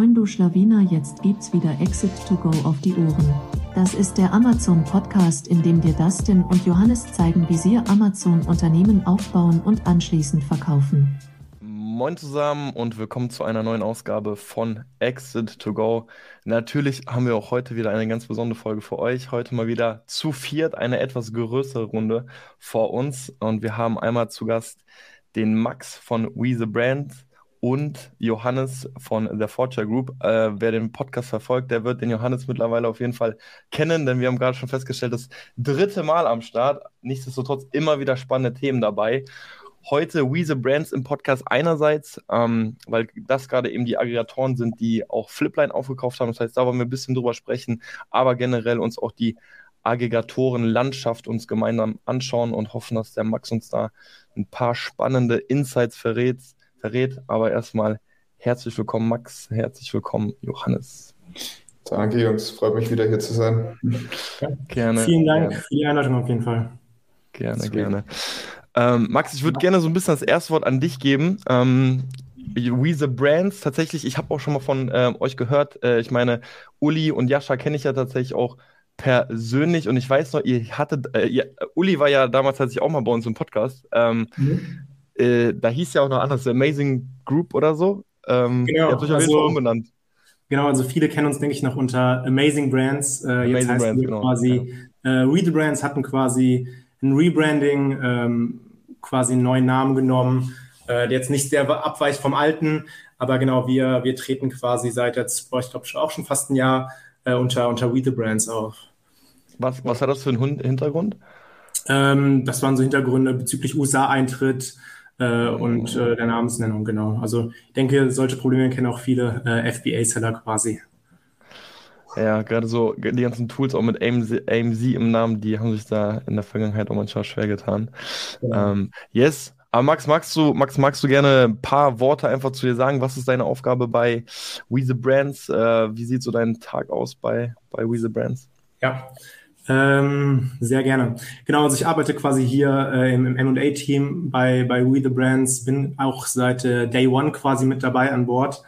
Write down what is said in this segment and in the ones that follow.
Moin du Schlawiner, jetzt gibt's wieder Exit to Go auf die Ohren. Das ist der Amazon Podcast, in dem dir Dustin und Johannes zeigen, wie sie Amazon Unternehmen aufbauen und anschließend verkaufen. Moin zusammen und willkommen zu einer neuen Ausgabe von Exit to Go. Natürlich haben wir auch heute wieder eine ganz besondere Folge für euch. Heute mal wieder zu viert, eine etwas größere Runde vor uns. Und wir haben einmal zu Gast den Max von We the Brand und Johannes von The Forger Group. Äh, wer den Podcast verfolgt, der wird den Johannes mittlerweile auf jeden Fall kennen, denn wir haben gerade schon festgestellt, das dritte Mal am Start. Nichtsdestotrotz immer wieder spannende Themen dabei. Heute We the Brands im Podcast einerseits, ähm, weil das gerade eben die Aggregatoren sind, die auch Flipline aufgekauft haben. Das heißt, da wollen wir ein bisschen drüber sprechen, aber generell uns auch die Aggregatoren-Landschaft uns gemeinsam anschauen und hoffen, dass der Max uns da ein paar spannende Insights verrät verrät. Aber erstmal herzlich willkommen, Max. Herzlich willkommen, Johannes. Danke, Jungs. Freut mich wieder hier zu sein. Gerne. Vielen Dank gerne. für die Einladung auf jeden Fall. Gerne, Sweet. gerne. Ähm, Max, ich würde gerne so ein bisschen das erste Wort an dich geben. Ähm, We the Brands, tatsächlich, ich habe auch schon mal von äh, euch gehört. Äh, ich meine, Uli und Jascha kenne ich ja tatsächlich auch persönlich und ich weiß noch, ihr hattet, äh, ihr, Uli war ja damals tatsächlich auch mal bei uns im Podcast. Ähm, mhm äh, da hieß ja auch noch anders, Amazing Group oder so. Ähm, genau. Ihr habt euch auf jeden Fall also umbenannt. Genau, also viele kennen uns, denke ich, noch unter Amazing Brands. Äh, Amazing jetzt heißt Brands, genau. quasi, ja. äh, We the Brands hatten quasi ein Rebranding, ähm, quasi einen neuen Namen genommen, äh, der jetzt nicht sehr abweicht vom alten, aber genau, wir, wir treten quasi seit jetzt, boah, ich glaube auch schon fast ein Jahr äh, unter, unter We the Brands auf. Was, was hat das für einen Hintergrund? Ähm, das waren so Hintergründe bezüglich USA-Eintritt, äh, und äh, der Namensnennung, genau. Also ich denke, solche Probleme kennen auch viele äh, FBA-Seller quasi. Ja, gerade so die ganzen Tools auch mit AMZ, AMZ, im Namen, die haben sich da in der Vergangenheit auch manchmal schwer getan. Ja. Ähm, yes, aber Max, magst du, Max, magst du gerne ein paar Worte einfach zu dir sagen? Was ist deine Aufgabe bei We the Brands? Äh, wie sieht so dein Tag aus bei, bei We the Brands? Ja, ähm, sehr gerne. Genau, also ich arbeite quasi hier äh, im, im M&A-Team bei, bei We The Brands, bin auch seit äh, Day One quasi mit dabei an Bord.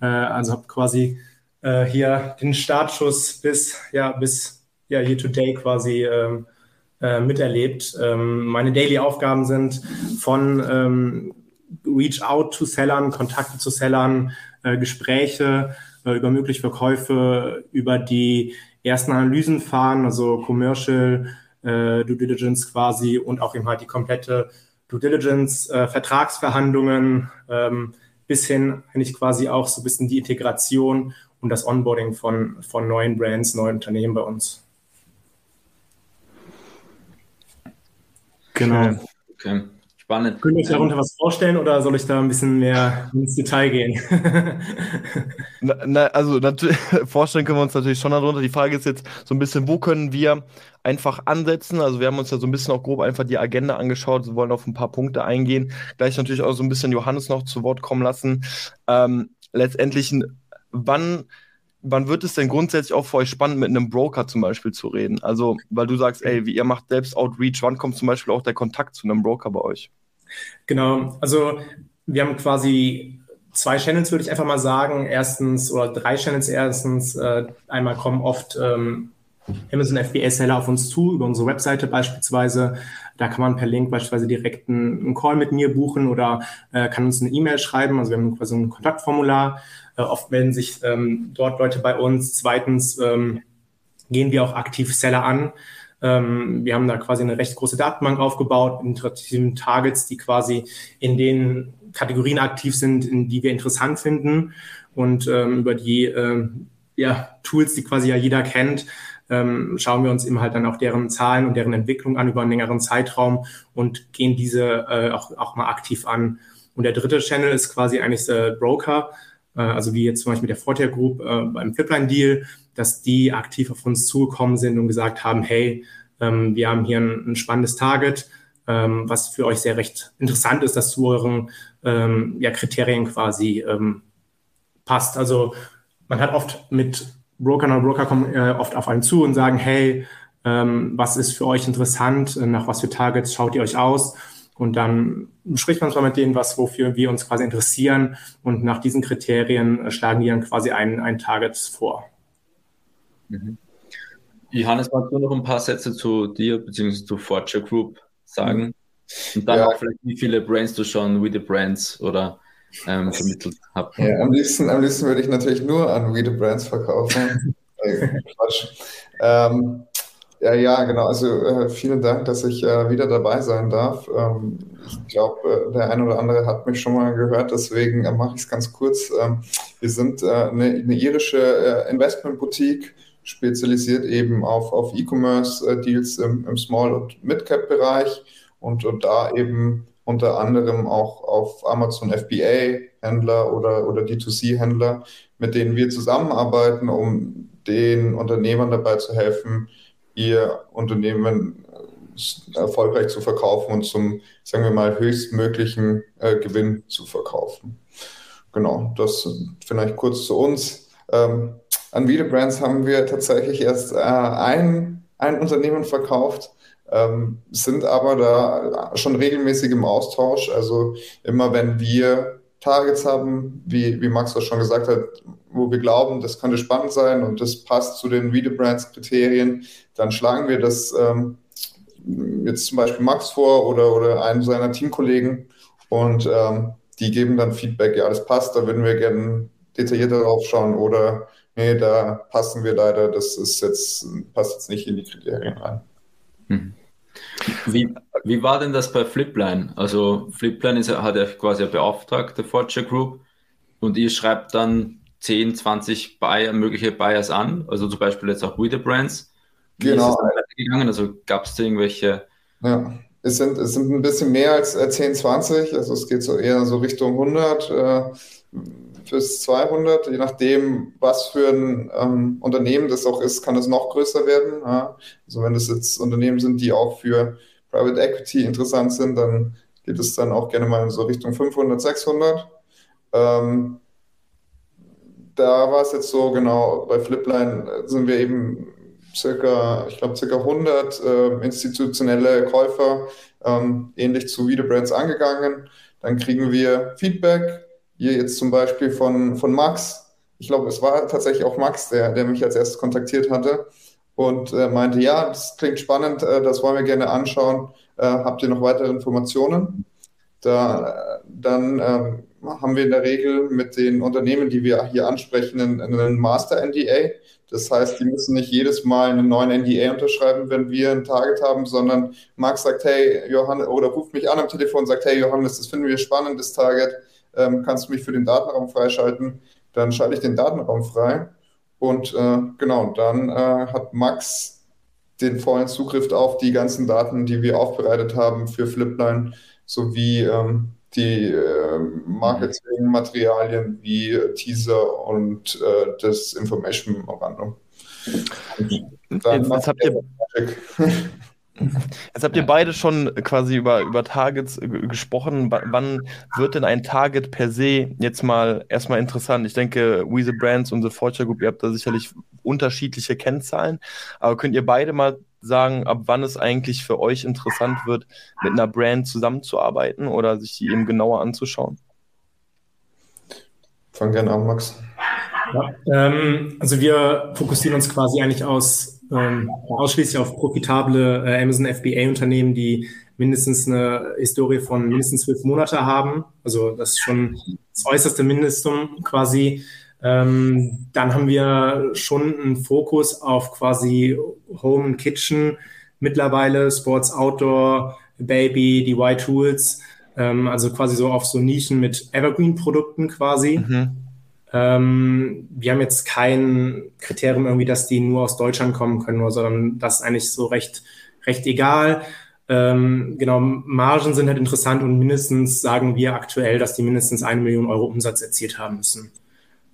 Äh, also habe quasi äh, hier den Startschuss bis, ja, bis ja, hier today quasi ähm, äh, miterlebt. Ähm, meine Daily-Aufgaben sind von ähm, Reach out to Sellern, Kontakte zu Sellern, äh, Gespräche äh, über mögliche Verkäufe, über die ersten Analysen fahren, also Commercial äh, Due Diligence quasi und auch eben halt die komplette Due Diligence, äh, Vertragsverhandlungen ähm, bis hin eigentlich quasi auch so ein bisschen die Integration und das Onboarding von, von neuen Brands, neuen Unternehmen bei uns. Genau. Okay. Spannend. Könnt ihr euch darunter ähm, was vorstellen oder soll ich da ein bisschen mehr ins Detail gehen? na, na, also vorstellen können wir uns natürlich schon darunter. Die Frage ist jetzt so ein bisschen, wo können wir einfach ansetzen? Also wir haben uns ja so ein bisschen auch grob einfach die Agenda angeschaut, wir wollen auf ein paar Punkte eingehen. Gleich natürlich auch so ein bisschen Johannes noch zu Wort kommen lassen. Ähm, letztendlich, wann wann wird es denn grundsätzlich auch für euch spannend, mit einem Broker zum Beispiel zu reden? Also, weil du sagst, ey, wie ihr macht selbst Outreach, wann kommt zum Beispiel auch der Kontakt zu einem Broker bei euch? Genau, also wir haben quasi zwei Channels, würde ich einfach mal sagen. Erstens, oder drei Channels erstens. Äh, einmal kommen oft ähm, Amazon FBA-Seller auf uns zu, über unsere Webseite beispielsweise. Da kann man per Link beispielsweise direkt einen, einen Call mit mir buchen oder äh, kann uns eine E-Mail schreiben. Also wir haben quasi ein Kontaktformular. Äh, oft melden sich ähm, dort Leute bei uns. Zweitens ähm, gehen wir auch aktiv Seller an. Ähm, wir haben da quasi eine recht große Datenbank aufgebaut, interaktiven Targets, die quasi in den Kategorien aktiv sind, in die wir interessant finden und ähm, über die äh, ja, Tools, die quasi ja jeder kennt, ähm, schauen wir uns eben halt dann auch deren Zahlen und deren Entwicklung an über einen längeren Zeitraum und gehen diese äh, auch, auch mal aktiv an. Und der dritte Channel ist quasi eigentlich der Broker, äh, also wie jetzt zum Beispiel der Fortier Group äh, beim Flipline-Deal, dass die aktiv auf uns zugekommen sind und gesagt haben, hey, ähm, wir haben hier ein, ein spannendes Target, ähm, was für euch sehr recht interessant ist, das zu euren ähm, ja, Kriterien quasi ähm, passt. Also man hat oft mit Brokern oder Broker kommen äh, oft auf einen zu und sagen, hey, ähm, was ist für euch interessant, nach was für Targets schaut ihr euch aus? und dann spricht man zwar mit denen, was, wofür wir uns quasi interessieren und nach diesen Kriterien äh, schlagen die dann quasi ein, ein Target vor. Mhm. Johannes, magst du noch ein paar Sätze zu dir bzw. zu Forger Group sagen? Und dann ja. auch vielleicht, wie viele Brands du schon with the Brands oder ähm, vermittelt hast. Ja, am liebsten, am liebsten würde ich natürlich nur an We the Brands verkaufen. Quatsch. Ähm, ja, ja, genau. Also äh, vielen Dank, dass ich äh, wieder dabei sein darf. Ähm, ich glaube, äh, der eine oder andere hat mich schon mal gehört, deswegen äh, mache ich es ganz kurz. Ähm, wir sind äh, eine, eine, irische äh, Investmentboutique, spezialisiert eben auf, auf E-Commerce-Deals im, im Small- und Mid-Cap-Bereich und, und da eben unter anderem auch auf Amazon FBA-Händler oder, oder D2C-Händler, mit denen wir zusammenarbeiten, um den Unternehmern dabei zu helfen, ihr Unternehmen äh, erfolgreich zu verkaufen und zum, sagen wir mal, höchstmöglichen äh, Gewinn zu verkaufen. Genau, das vielleicht kurz zu uns. Ähm, an Video Brands haben wir tatsächlich erst äh, ein, ein Unternehmen verkauft, ähm, sind aber da schon regelmäßig im Austausch. Also immer wenn wir Targets haben, wie, wie Max auch schon gesagt hat, wo wir glauben, das könnte spannend sein und das passt zu den Video Brands Kriterien, dann schlagen wir das ähm, jetzt zum Beispiel Max vor oder, oder einen seiner Teamkollegen und ähm, die geben dann Feedback, ja, das passt, da würden wir gerne detaillierter drauf schauen oder nee, da passen wir leider, das ist jetzt, passt jetzt nicht in die Kriterien rein. Hm. Wie, wie war denn das bei Flipline? Also Flipline ist, hat ja quasi eine beauftragte Forger Group und ihr schreibt dann 10, 20 Buyer, mögliche Buyers an, also zum Beispiel jetzt auch With Brands. Wie genau. ist es gegangen? Also gab es da irgendwelche? Ja, es sind, es sind ein bisschen mehr als 10, 20, also es geht so eher so Richtung 100 äh, bis 200, je nachdem, was für ein ähm, Unternehmen das auch ist, kann es noch größer werden. Ja? Also wenn das jetzt Unternehmen sind, die auch für Private Equity interessant sind, dann geht es dann auch gerne mal in so Richtung 500, 600. Ähm, da war es jetzt so, genau, bei Flipline sind wir eben circa, ich glaube, circa 100 äh, institutionelle Käufer ähm, ähnlich zu Videobrands angegangen. Dann kriegen wir Feedback, hier jetzt zum Beispiel von, von Max. Ich glaube, es war tatsächlich auch Max, der, der mich als erstes kontaktiert hatte und äh, meinte, ja, das klingt spannend, äh, das wollen wir gerne anschauen. Äh, habt ihr noch weitere Informationen? Da, dann ähm, haben wir in der Regel mit den Unternehmen, die wir hier ansprechen, einen Master-NDA. Das heißt, die müssen nicht jedes Mal einen neuen NDA unterschreiben, wenn wir ein Target haben, sondern Marc sagt, hey, Johannes, oder ruft mich an am Telefon und sagt, hey, Johannes, das finden wir spannend, das Target, ähm, kannst du mich für den Datenraum freischalten? Dann schalte ich den Datenraum frei. Und äh, genau, dann äh, hat Max den vollen Zugriff auf die ganzen Daten, die wir aufbereitet haben für Flipline, sowie ähm, die äh, Marketingmaterialien wie Teaser und äh, das Information Memorandum. Jetzt, jetzt habt ihr, Jetzt habt ihr beide schon quasi über, über Targets gesprochen. W wann wird denn ein Target per se jetzt mal erstmal interessant? Ich denke, We the Brands und The Fortune Group, ihr habt da sicherlich unterschiedliche Kennzahlen. Aber könnt ihr beide mal sagen, ab wann es eigentlich für euch interessant wird, mit einer Brand zusammenzuarbeiten oder sich die eben genauer anzuschauen? Fang gerne an, Max. Ja, ähm, also wir fokussieren uns quasi eigentlich aus, ähm, ausschließlich auf profitable äh, Amazon FBA-Unternehmen, die mindestens eine Historie von mindestens zwölf Monate haben. Also das ist schon das äußerste Mindestum quasi. Ähm, dann haben wir schon einen Fokus auf quasi Home and Kitchen mittlerweile, Sports, Outdoor, Baby, die Y-Tools, ähm, also quasi so auf so Nischen mit Evergreen-Produkten quasi. Mhm. Ähm, wir haben jetzt kein Kriterium irgendwie, dass die nur aus Deutschland kommen können, sondern das ist eigentlich so recht, recht egal. Ähm, genau, Margen sind halt interessant und mindestens sagen wir aktuell, dass die mindestens eine Million Euro Umsatz erzielt haben müssen.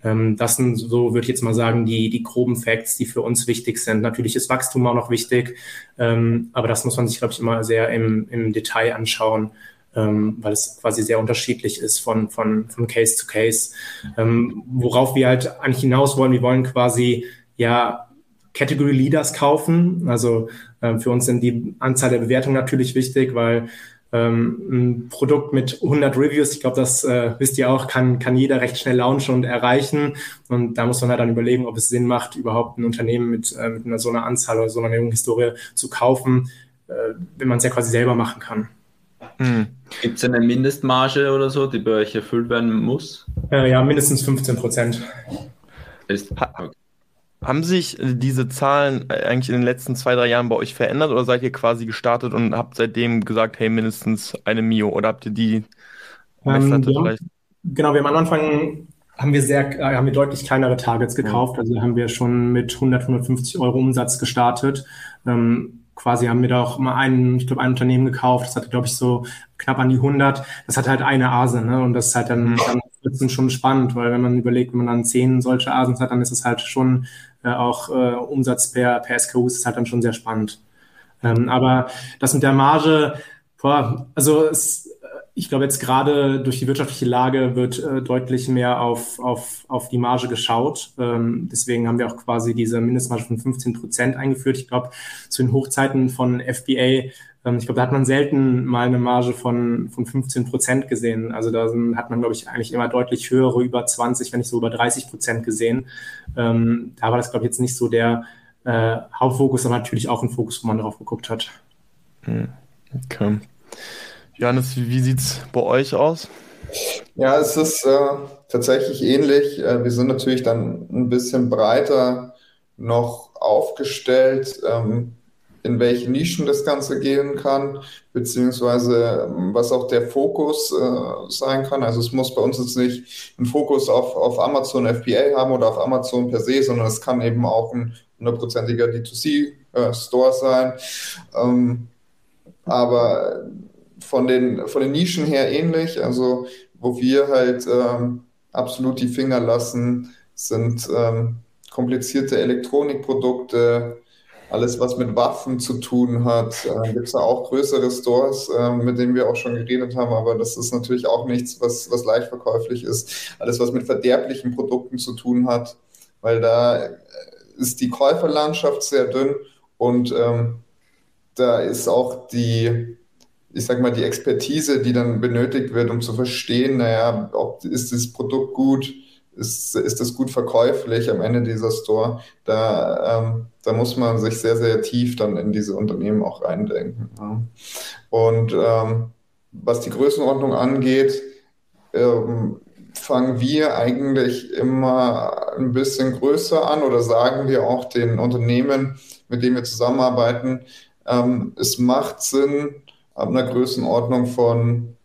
Ähm, das sind so, würde ich jetzt mal sagen, die, die groben Facts, die für uns wichtig sind. Natürlich ist Wachstum auch noch wichtig, ähm, aber das muss man sich, glaube ich, immer sehr im, im Detail anschauen, ähm, weil es quasi sehr unterschiedlich ist von, von, von Case zu Case. Ähm, worauf wir halt eigentlich hinaus wollen, wir wollen quasi ja Category Leaders kaufen. Also ähm, für uns sind die Anzahl der Bewertungen natürlich wichtig, weil ähm, ein Produkt mit 100 Reviews, ich glaube, das äh, wisst ihr auch, kann, kann jeder recht schnell launchen und erreichen. Und da muss man halt dann überlegen, ob es Sinn macht, überhaupt ein Unternehmen mit, äh, mit einer so einer Anzahl oder so einer Historie zu kaufen, äh, wenn man es ja quasi selber machen kann. Hm. Gibt es eine Mindestmarge oder so, die bei euch erfüllt werden muss? Äh, ja, mindestens 15 Prozent. Ist, okay. Haben sich diese Zahlen eigentlich in den letzten zwei, drei Jahren bei euch verändert oder seid ihr quasi gestartet und habt seitdem gesagt, hey, mindestens eine Mio oder habt ihr die Messlatte ähm, vielleicht? Genau, wir haben am Anfang haben wir sehr, äh, haben wir deutlich kleinere Targets gekauft. Also haben wir schon mit 100, 150 Euro Umsatz gestartet. Ähm, quasi haben wir da auch mal einen, ich glaube, ein Unternehmen gekauft. Das hatte, glaube ich, so knapp an die 100. Das hat halt eine Ase, ne? Und das ist halt dann, mhm. dann schon spannend, weil wenn man überlegt, wenn man dann zehn solche Asens hat, dann ist es halt schon äh, auch äh, Umsatz per, per SKU ist halt dann schon sehr spannend. Ähm, aber das mit der Marge, boah, also es, ich glaube jetzt gerade durch die wirtschaftliche Lage wird äh, deutlich mehr auf, auf, auf die Marge geschaut. Ähm, deswegen haben wir auch quasi diese Mindestmarge von 15 Prozent eingeführt. Ich glaube, zu den Hochzeiten von FBA ähm, ich glaube, da hat man selten mal eine Marge von, von 15 Prozent gesehen. Also da hat man, glaube ich, eigentlich immer deutlich höhere, über 20, wenn nicht so über 30 Prozent gesehen. Ähm, da war das, glaube ich, jetzt nicht so der äh, Hauptfokus, aber natürlich auch ein Fokus, wo man drauf geguckt hat. Hm, okay. Johannes, wie sieht es bei euch aus? Ja, es ist äh, tatsächlich ähnlich. Äh, wir sind natürlich dann ein bisschen breiter noch aufgestellt. Ähm, in welche Nischen das Ganze gehen kann, beziehungsweise ähm, was auch der Fokus äh, sein kann. Also es muss bei uns jetzt nicht ein Fokus auf, auf Amazon FBA haben oder auf Amazon per se, sondern es kann eben auch ein hundertprozentiger D2C-Store äh, sein. Ähm, aber von den, von den Nischen her ähnlich, also wo wir halt ähm, absolut die Finger lassen, sind ähm, komplizierte Elektronikprodukte, alles, was mit Waffen zu tun hat. Äh, Gibt es da auch größere Stores, äh, mit denen wir auch schon geredet haben, aber das ist natürlich auch nichts, was, was leicht verkäuflich ist. Alles, was mit verderblichen Produkten zu tun hat, weil da äh, ist die Käuferlandschaft sehr dünn. Und ähm, da ist auch die, ich sag mal, die Expertise, die dann benötigt wird, um zu verstehen, naja, ob ist das Produkt gut, ist, ist das gut verkäuflich am Ende dieser Store. Da, ähm, da muss man sich sehr, sehr tief dann in diese Unternehmen auch reindenken. Ja. Und ähm, was die Größenordnung angeht, ähm, fangen wir eigentlich immer ein bisschen größer an oder sagen wir auch den Unternehmen, mit denen wir zusammenarbeiten, ähm, es macht Sinn, ab einer Größenordnung von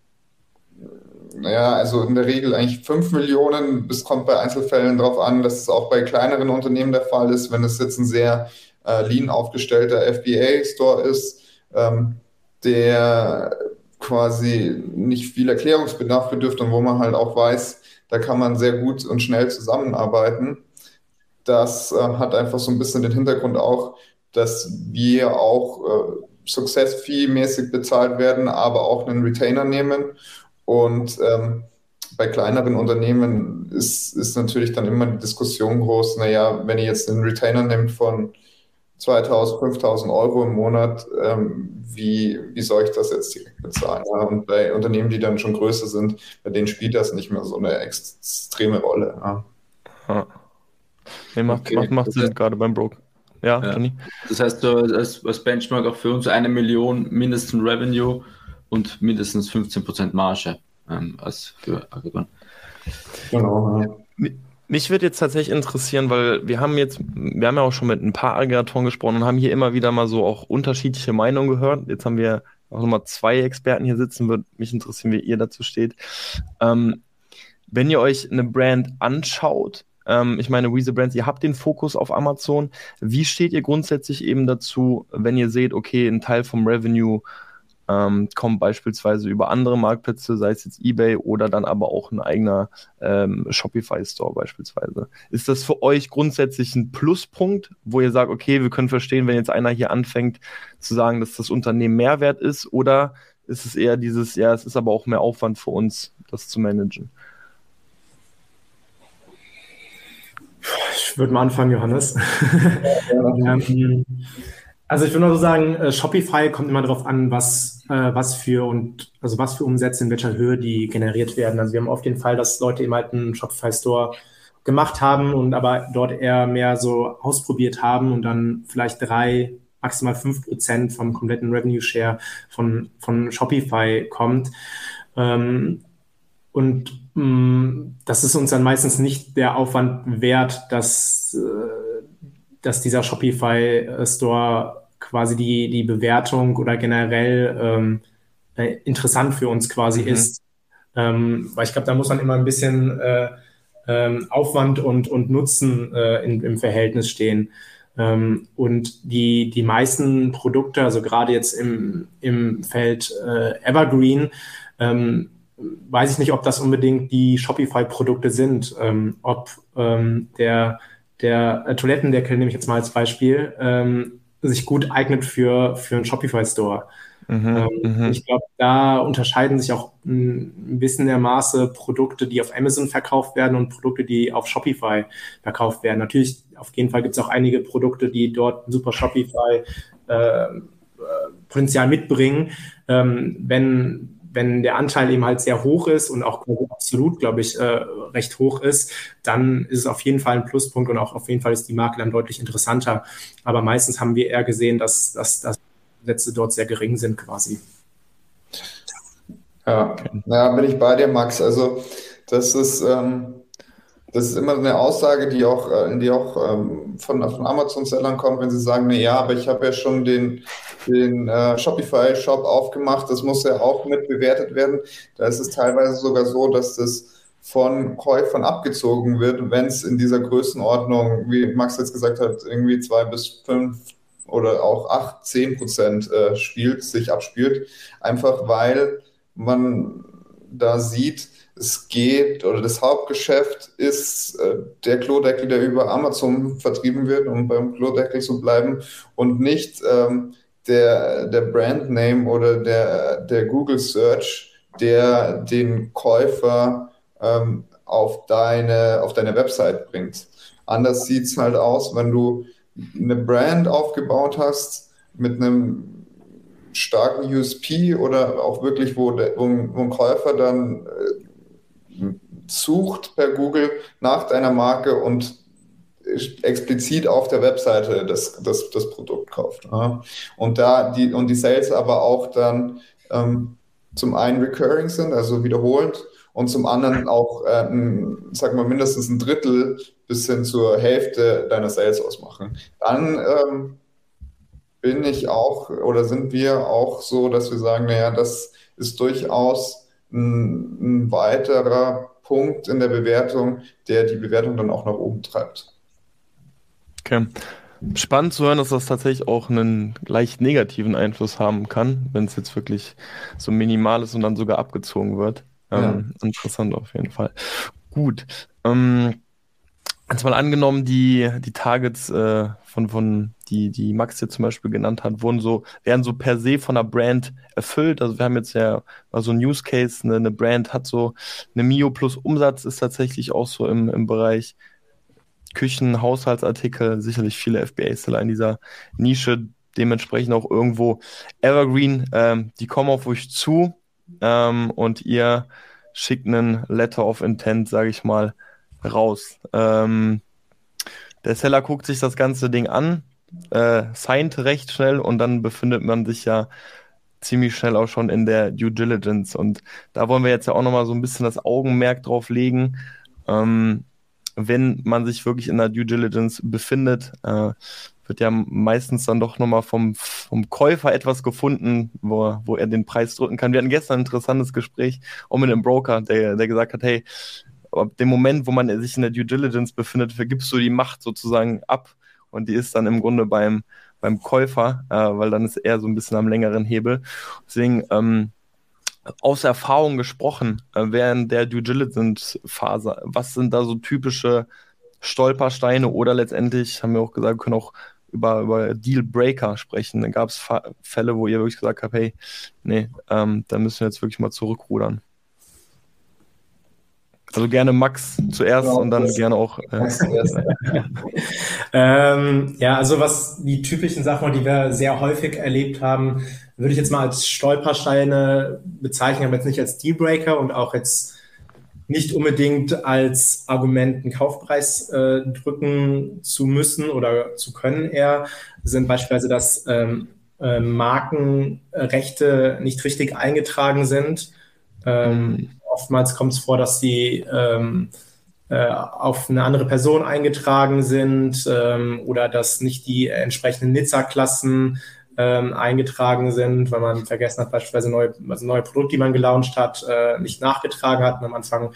naja, also in der Regel eigentlich 5 Millionen. Es kommt bei Einzelfällen darauf an, dass es auch bei kleineren Unternehmen der Fall ist, wenn es jetzt ein sehr äh, lean aufgestellter FBA-Store ist, ähm, der quasi nicht viel Erklärungsbedarf bedürft und wo man halt auch weiß, da kann man sehr gut und schnell zusammenarbeiten. Das äh, hat einfach so ein bisschen den Hintergrund auch, dass wir auch äh, Success Fee mäßig bezahlt werden, aber auch einen Retainer nehmen und ähm, bei kleineren Unternehmen ist, ist natürlich dann immer die Diskussion groß, naja, wenn ihr jetzt einen Retainer nimmt von 2000, 5000 Euro im Monat, ähm, wie, wie soll ich das jetzt direkt bezahlen? Ja, und bei Unternehmen, die dann schon größer sind, bei denen spielt das nicht mehr so eine extreme Rolle. Ja. ja. Nee, macht, okay. macht, macht Sinn, gerade beim Broke. Ja, ja. Johnny? Das heißt, als, als Benchmark auch für uns eine Million mindestens Revenue und mindestens 15% Marge ähm, als für Agenturen. Genau. Ja. Mich würde jetzt tatsächlich interessieren, weil wir haben jetzt, wir haben ja auch schon mit ein paar Aggregatoren gesprochen und haben hier immer wieder mal so auch unterschiedliche Meinungen gehört. Jetzt haben wir auch nochmal zwei Experten hier sitzen, würde mich interessieren, wie ihr dazu steht. Ähm, wenn ihr euch eine Brand anschaut, ähm, ich meine, Weezer Brands, ihr habt den Fokus auf Amazon. Wie steht ihr grundsätzlich eben dazu, wenn ihr seht, okay, ein Teil vom Revenue ähm, kommen beispielsweise über andere Marktplätze, sei es jetzt eBay oder dann aber auch ein eigener ähm, Shopify-Store beispielsweise. Ist das für euch grundsätzlich ein Pluspunkt, wo ihr sagt, okay, wir können verstehen, wenn jetzt einer hier anfängt zu sagen, dass das Unternehmen Mehrwert ist oder ist es eher dieses, ja, es ist aber auch mehr Aufwand für uns, das zu managen? Ich würde mal anfangen, Johannes. Ja, ja. Ähm, also ich würde mal so sagen, äh, Shopify kommt immer darauf an, was äh, was für und also was für Umsätze in welcher Höhe die generiert werden. Also wir haben oft den Fall, dass Leute eben halt einen Shopify Store gemacht haben und aber dort eher mehr so ausprobiert haben und dann vielleicht drei, maximal fünf Prozent vom kompletten Revenue Share von, von Shopify kommt. Ähm, und mh, mm, das ist uns dann meistens nicht der Aufwand wert, dass, äh, dass dieser Shopify Store quasi die, die Bewertung oder generell ähm, äh, interessant für uns quasi mhm. ist. Ähm, weil ich glaube, da muss man immer ein bisschen äh, ähm, Aufwand und, und Nutzen äh, in, im Verhältnis stehen. Ähm, und die, die meisten Produkte, also gerade jetzt im, im Feld äh, Evergreen, ähm, weiß ich nicht, ob das unbedingt die Shopify-Produkte sind. Ähm, ob ähm, der, der äh, Toilettendeckel, nehme ich jetzt mal als Beispiel, ähm, sich gut eignet für, für einen Shopify-Store. Mhm, ähm, mhm. ich glaube, da unterscheiden sich auch ein bisschen der Maße Produkte, die auf Amazon verkauft werden und Produkte, die auf Shopify verkauft werden. Natürlich, auf jeden Fall gibt es auch einige Produkte, die dort super Shopify äh, äh, Potenzial mitbringen. Ähm, wenn wenn der Anteil eben halt sehr hoch ist und auch absolut, glaube ich, äh, recht hoch ist, dann ist es auf jeden Fall ein Pluspunkt und auch auf jeden Fall ist die Marke dann deutlich interessanter. Aber meistens haben wir eher gesehen, dass, dass, dass Sätze dort sehr gering sind quasi. Ja, ja, bin ich bei dir, Max. Also das ist, ähm, das ist immer eine Aussage, die auch, äh, die auch ähm, von, von Amazon-Sellern kommt, wenn sie sagen, na ja, aber ich habe ja schon den, den äh, Shopify-Shop aufgemacht, das muss ja auch mit bewertet werden. Da ist es teilweise sogar so, dass das von Käufern abgezogen wird, wenn es in dieser Größenordnung, wie Max jetzt gesagt hat, irgendwie zwei bis fünf oder auch acht, zehn Prozent äh, spielt, sich abspielt, einfach weil man da sieht, es geht oder das Hauptgeschäft ist äh, der Klodeckel, der über Amazon vertrieben wird, um beim Klodeckel zu bleiben und nicht ähm, der, der Brandname oder der, der Google Search, der den Käufer ähm, auf, deine, auf deine Website bringt. Anders sieht es halt aus, wenn du eine Brand aufgebaut hast mit einem starken USP oder auch wirklich, wo, der, wo, wo ein Käufer dann äh, sucht per Google nach deiner Marke und explizit auf der Webseite das, das, das Produkt kauft. Ja. Und da die und die Sales aber auch dann ähm, zum einen recurring sind, also wiederholend, und zum anderen auch, äh, ein, sag mal, mindestens ein Drittel bis hin zur Hälfte deiner Sales ausmachen. Dann ähm, bin ich auch oder sind wir auch so, dass wir sagen, naja, das ist durchaus ein, ein weiterer Punkt in der Bewertung, der die Bewertung dann auch nach oben treibt. Okay. Spannend zu hören, dass das tatsächlich auch einen leicht negativen Einfluss haben kann, wenn es jetzt wirklich so minimal ist und dann sogar abgezogen wird. Ähm, ja. Interessant auf jeden Fall. Gut. Ähm, jetzt mal angenommen, die, die Targets äh, von, von die, die Max jetzt zum Beispiel genannt hat, wurden so, werden so per se von einer Brand erfüllt. Also wir haben jetzt ja mal so ein Use Case, eine, eine Brand hat so eine Mio plus Umsatz ist tatsächlich auch so im, im Bereich Küchen, Haushaltsartikel, sicherlich viele FBA-Seller in dieser Nische, dementsprechend auch irgendwo Evergreen, ähm, die kommen auf euch zu ähm, und ihr schickt einen Letter of Intent, sage ich mal, raus. Ähm, der Seller guckt sich das ganze Ding an, äh, signed recht schnell und dann befindet man sich ja ziemlich schnell auch schon in der Due Diligence. Und da wollen wir jetzt ja auch nochmal so ein bisschen das Augenmerk drauf legen. Ähm, wenn man sich wirklich in der Due Diligence befindet, äh, wird ja meistens dann doch nochmal vom, vom Käufer etwas gefunden, wo, wo er den Preis drücken kann. Wir hatten gestern ein interessantes Gespräch auch mit einem Broker, der, der gesagt hat, hey, ab dem Moment, wo man sich in der Due Diligence befindet, vergibst du die Macht sozusagen ab und die ist dann im Grunde beim, beim Käufer, äh, weil dann ist er so ein bisschen am längeren Hebel. Deswegen, ähm, aus Erfahrung gesprochen, äh, während der Due Diligence-Phase, was sind da so typische Stolpersteine oder letztendlich, haben wir auch gesagt, wir können auch über, über Dealbreaker sprechen. Dann gab es Fälle, wo ihr wirklich gesagt habt, hey, nee, ähm, da müssen wir jetzt wirklich mal zurückrudern. Also gerne Max zuerst genau, und dann gerne auch. Äh, ähm, ja, also was die typischen Sachen, die wir sehr häufig erlebt haben, würde ich jetzt mal als Stolpersteine bezeichnen, aber jetzt nicht als Dealbreaker und auch jetzt nicht unbedingt als Argument einen Kaufpreis äh, drücken zu müssen oder zu können eher, sind beispielsweise, dass ähm, äh, Markenrechte nicht richtig eingetragen sind. Ähm, mhm. Oftmals kommt es vor, dass sie ähm, äh, auf eine andere Person eingetragen sind ähm, oder dass nicht die entsprechenden Nizza-Klassen ähm, eingetragen sind, weil man vergessen hat, beispielsweise neue, also neue Produkte, die man gelauncht hat, äh, nicht nachgetragen hat und am Anfang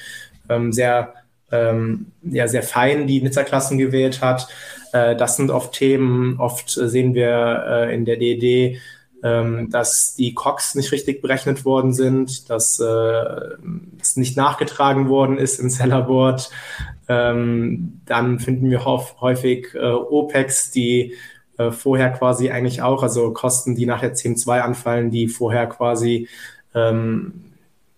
ähm, sehr, ähm, ja, sehr fein die Nizza-Klassen gewählt hat. Äh, das sind oft Themen, oft sehen wir äh, in der DED, ähm, dass die COX nicht richtig berechnet worden sind, dass äh, es nicht nachgetragen worden ist im Sellerboard. Ähm, dann finden wir häufig äh, OPEX, die äh, vorher quasi eigentlich auch, also Kosten, die nach der 10.2 anfallen, die vorher quasi ähm,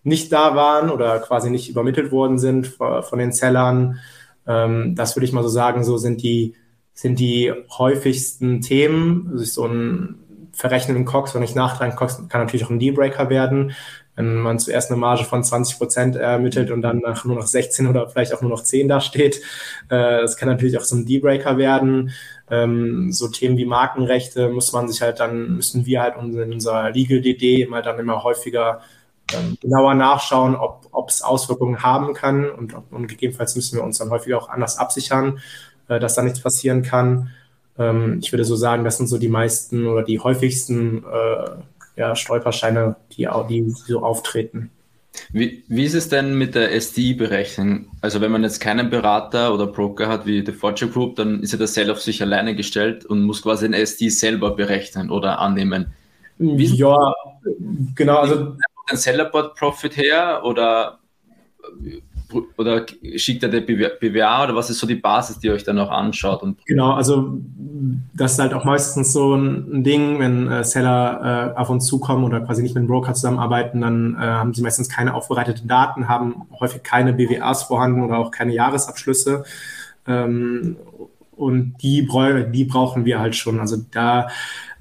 nicht da waren oder quasi nicht übermittelt worden sind von den Sellern. Ähm, das würde ich mal so sagen, so sind die, sind die häufigsten Themen. Also so ein verrechneten Cox, wenn ich nachtragen Cox, kann natürlich auch ein Dealbreaker werden. Wenn man zuerst eine Marge von 20 Prozent ermittelt und dann nach nur noch 16 oder vielleicht auch nur noch 10 da steht, äh, das kann natürlich auch so ein Dealbreaker werden. Ähm, so Themen wie Markenrechte muss man sich halt dann, müssen wir halt in unserer Legal DD immer dann immer häufiger ähm, genauer nachschauen, ob es Auswirkungen haben kann und, und gegebenenfalls müssen wir uns dann häufiger auch anders absichern, äh, dass da nichts passieren kann. Ähm, ich würde so sagen, das sind so die meisten oder die häufigsten äh, ja, Stolpersteine, die, die so auftreten. Wie, wie ist es denn mit der SDI-Berechnung? Also wenn man jetzt keinen Berater oder Broker hat wie The Fortune Group, dann ist ja das Sell auf sich alleine gestellt und muss quasi den SDI selber berechnen oder annehmen. Wie ja, genau. Also ein Sellerboard Profit her oder oder schickt er der BWA oder was ist so die Basis, die ihr euch dann auch anschaut? Genau, also das ist halt auch meistens so ein Ding, wenn äh, Seller äh, auf uns zukommen oder quasi nicht mit einem Broker zusammenarbeiten, dann äh, haben sie meistens keine aufbereiteten Daten, haben häufig keine BWAs vorhanden oder auch keine Jahresabschlüsse. Ähm, und die, die brauchen wir halt schon. Also da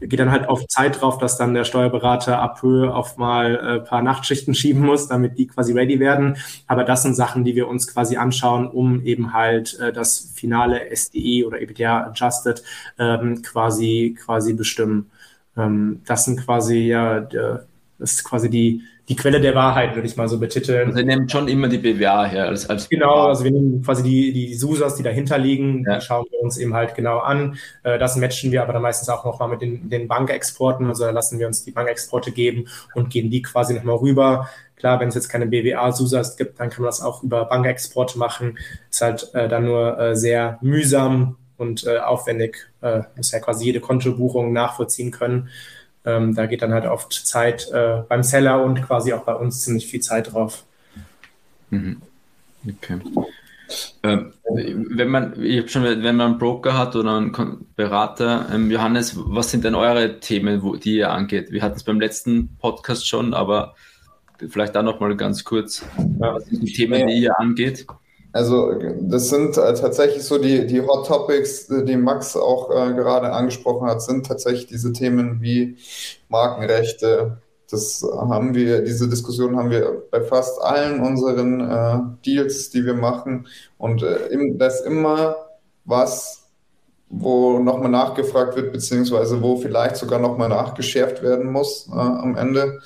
geht dann halt auf Zeit drauf, dass dann der Steuerberater ab Höhe auf mal ein äh, paar Nachtschichten schieben muss, damit die quasi ready werden. Aber das sind Sachen, die wir uns quasi anschauen, um eben halt äh, das finale SDE oder EBITDA Adjusted ähm, quasi, quasi bestimmen. Ähm, das sind quasi ja, das ist quasi die, die Quelle der Wahrheit, würde ich mal so betiteln. Also ihr nehmt schon immer die BWA her als, als Genau, also wir nehmen quasi die, die SUSAs, die dahinter liegen, ja. die schauen wir uns eben halt genau an. Äh, das matchen wir aber dann meistens auch nochmal mit den, den Bankexporten, also da lassen wir uns die Bankexporte geben und gehen die quasi nochmal rüber. Klar, wenn es jetzt keine BWA-SUSAs gibt, dann kann man das auch über Bankexporte machen. Ist halt äh, dann nur äh, sehr mühsam und äh, aufwendig. Äh, muss ja quasi jede Kontobuchung nachvollziehen können. Ähm, da geht dann halt oft Zeit äh, beim Seller und quasi auch bei uns ziemlich viel Zeit drauf. Mhm. Okay. Ähm, wenn man, ich habe schon, wenn man einen Broker hat oder einen Berater, ähm, Johannes, was sind denn eure Themen, wo, die ihr angeht? Wir hatten es beim letzten Podcast schon, aber vielleicht da nochmal ganz kurz. Was sind die Themen, die ihr angeht? Also das sind äh, tatsächlich so die, die Hot Topics, äh, die Max auch äh, gerade angesprochen hat, sind tatsächlich diese Themen wie Markenrechte. Das haben wir, diese Diskussion haben wir bei fast allen unseren äh, Deals, die wir machen. Und äh, das ist immer was, wo nochmal nachgefragt wird, beziehungsweise wo vielleicht sogar nochmal nachgeschärft werden muss äh, am Ende.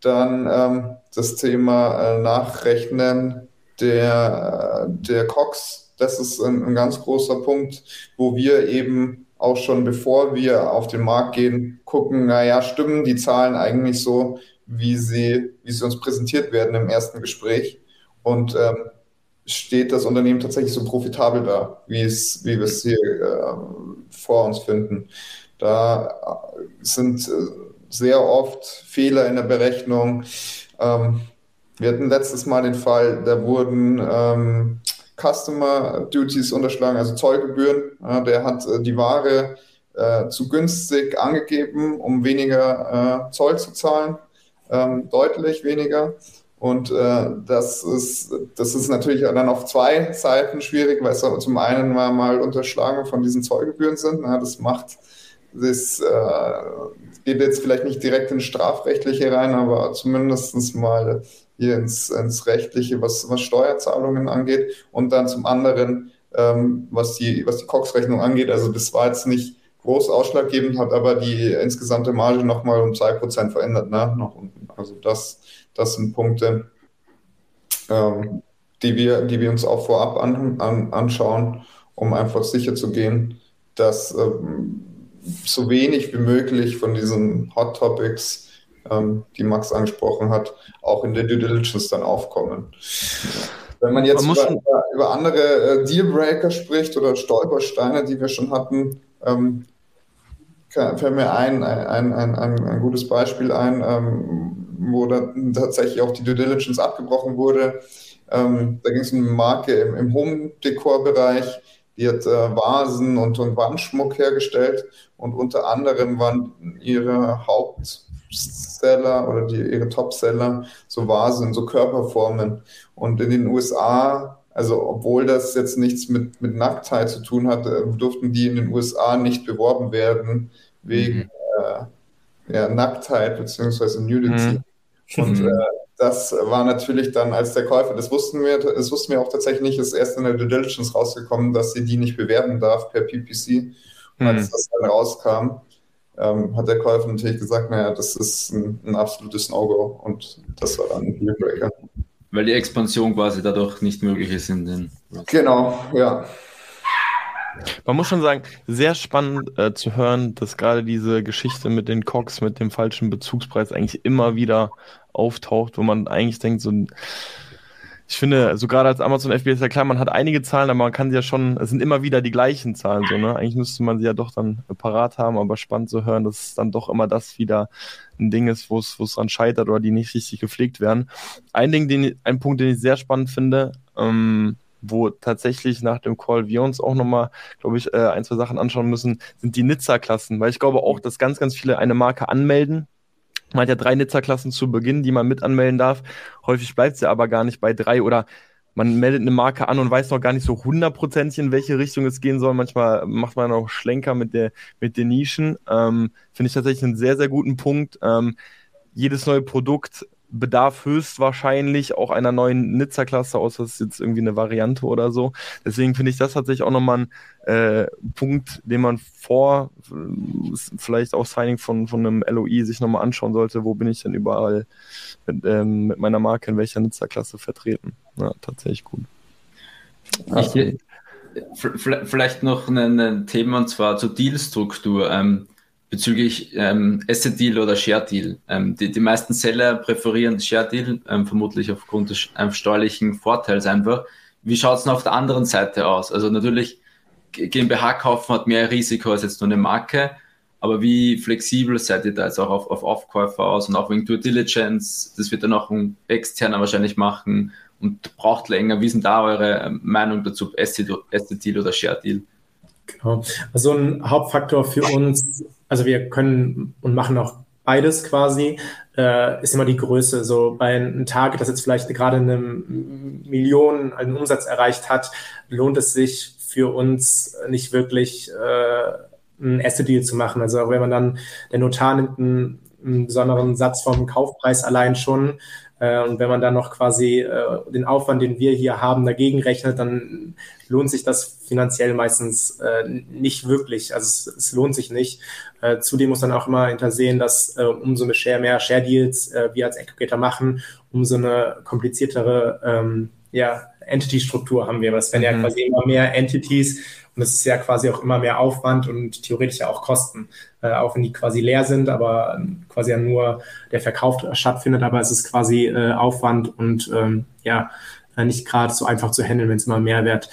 Dann ähm, das Thema Nachrechnen der, der Cox, das ist ein, ein ganz großer Punkt, wo wir eben auch schon bevor wir auf den Markt gehen, gucken, naja, stimmen die Zahlen eigentlich so, wie sie, wie sie uns präsentiert werden im ersten Gespräch? Und ähm, steht das Unternehmen tatsächlich so profitabel da, wie, es, wie wir es hier äh, vor uns finden? Da sind äh, sehr oft Fehler in der Berechnung. Ähm, wir hatten letztes Mal den Fall, da wurden ähm, Customer Duties unterschlagen, also Zollgebühren. Ja, der hat äh, die Ware äh, zu günstig angegeben, um weniger äh, Zoll zu zahlen, ähm, deutlich weniger. Und äh, das, ist, das ist natürlich dann auf zwei Seiten schwierig, weil es zum einen mal, mal Unterschlagung von diesen Zollgebühren sind. Na, das macht das äh, geht jetzt vielleicht nicht direkt ins Strafrechtliche rein, aber zumindest mal hier ins, ins Rechtliche, was, was Steuerzahlungen angeht. Und dann zum anderen, ähm, was die, was die Cox-Rechnung angeht. Also das war jetzt nicht groß ausschlaggebend, hat aber die insgesamte Marge nochmal um 2% verändert. Ne? Noch, also das, das sind Punkte, ähm, die, wir, die wir uns auch vorab an, an, anschauen, um einfach sicher zu gehen, dass ähm, so wenig wie möglich von diesen Hot Topics, ähm, die Max angesprochen hat, auch in der Due Diligence dann aufkommen. Wenn man jetzt man über, über, andere äh, Dealbreaker spricht oder Stolpersteine, die wir schon hatten, ähm, fällt mir ein, ein, ein, ein, ein gutes Beispiel ein, ähm, wo dann tatsächlich auch die Due Diligence abgebrochen wurde. Ähm, da ging es um eine Marke im, im Home-Dekor-Bereich, die hat äh, Vasen und, und Wandschmuck hergestellt und unter anderem waren ihre Hauptseller oder die, ihre Topseller so Vasen, so Körperformen. Und in den USA, also obwohl das jetzt nichts mit, mit Nacktheit zu tun hat, äh, durften die in den USA nicht beworben werden wegen mhm. äh, ja, Nacktheit bzw. Nudity. Mhm. Und äh, das war natürlich dann als der Käufer, das wussten wir, das wussten wir auch tatsächlich nicht, ist erst in der Due Diligence rausgekommen, dass sie die nicht bewerben darf per PPC. Und als hm. das dann rauskam, ähm, hat der Käufer natürlich gesagt, naja, das ist ein, ein absolutes No-Go und das war dann ein Dealbreaker. Weil die Expansion quasi dadurch nicht möglich ist in den. Genau, ja. Man muss schon sagen, sehr spannend äh, zu hören, dass gerade diese Geschichte mit den Cox, mit dem falschen Bezugspreis eigentlich immer wieder auftaucht, wo man eigentlich denkt, so ich finde, so gerade als Amazon FBA ist ja klar, man hat einige Zahlen, aber man kann sie ja schon, es sind immer wieder die gleichen Zahlen, so, ne? Eigentlich müsste man sie ja doch dann parat haben, aber spannend zu hören, dass es dann doch immer das wieder ein Ding ist, wo es, wo es dran scheitert oder die nicht richtig gepflegt werden. Ein Ding, den, ein Punkt, den ich sehr spannend finde, ähm, wo tatsächlich nach dem Call wir uns auch nochmal, glaube ich, äh, ein, zwei Sachen anschauen müssen, sind die Nizza-Klassen, weil ich glaube auch, dass ganz, ganz viele eine Marke anmelden. Man hat ja drei Nizza-Klassen zu Beginn, die man mit anmelden darf. Häufig bleibt es ja aber gar nicht bei drei oder man meldet eine Marke an und weiß noch gar nicht so hundertprozentig, in welche Richtung es gehen soll. Manchmal macht man auch Schlenker mit, der, mit den Nischen. Ähm, Finde ich tatsächlich einen sehr, sehr guten Punkt. Ähm, jedes neue Produkt bedarf höchstwahrscheinlich auch einer neuen Nizza-Klasse, außer es ist jetzt irgendwie eine Variante oder so. Deswegen finde ich das tatsächlich auch nochmal ein äh, Punkt, den man vor äh, vielleicht auch Signing von, von einem LOI sich nochmal anschauen sollte. Wo bin ich denn überall mit, ähm, mit meiner Marke in welcher Nizza-Klasse vertreten? Ja, tatsächlich gut. Ich, vielleicht noch ein, ein Thema und zwar zur Dealstruktur. Ähm, bezüglich ähm, Asset Deal oder Share Deal. Ähm, die, die meisten Seller präferieren Share Deal, ähm, vermutlich aufgrund des ähm, steuerlichen Vorteils einfach. Wie schaut es denn auf der anderen Seite aus? Also natürlich, GmbH kaufen hat mehr Risiko als jetzt nur eine Marke, aber wie flexibel seid ihr da jetzt auch auf, auf Aufkäufer aus und auch wegen Due Diligence? Das wird dann auch ein externer wahrscheinlich machen und braucht länger. Wie sind da eure ähm, Meinung dazu, Asset, Asset Deal oder Share Deal? Genau. Also ein Hauptfaktor für uns also wir können und machen auch beides quasi, äh, ist immer die Größe. So bei einem Tag, das jetzt vielleicht gerade eine Million einen Umsatz erreicht hat, lohnt es sich für uns nicht wirklich äh, ein Asset Deal zu machen. Also wenn man dann, der Notar nimmt einen, einen besonderen Satz vom Kaufpreis allein schon, äh, und wenn man dann noch quasi äh, den Aufwand, den wir hier haben, dagegen rechnet, dann lohnt sich das finanziell meistens äh, nicht wirklich. Also es, es lohnt sich nicht. Äh, zudem muss man auch immer hintersehen, dass äh, umso mehr Share, Deals äh, wir als Aggregator machen, umso eine kompliziertere ähm, ja, Entity-Struktur haben wir. Es werden mhm. ja quasi immer mehr Entities und es ist ja quasi auch immer mehr Aufwand und theoretisch ja auch Kosten, äh, auch wenn die quasi leer sind, aber ähm, quasi ja nur der Verkauf stattfindet, aber es ist quasi äh, Aufwand und ähm, ja, äh, nicht gerade so einfach zu handeln, wenn es immer mehr wird.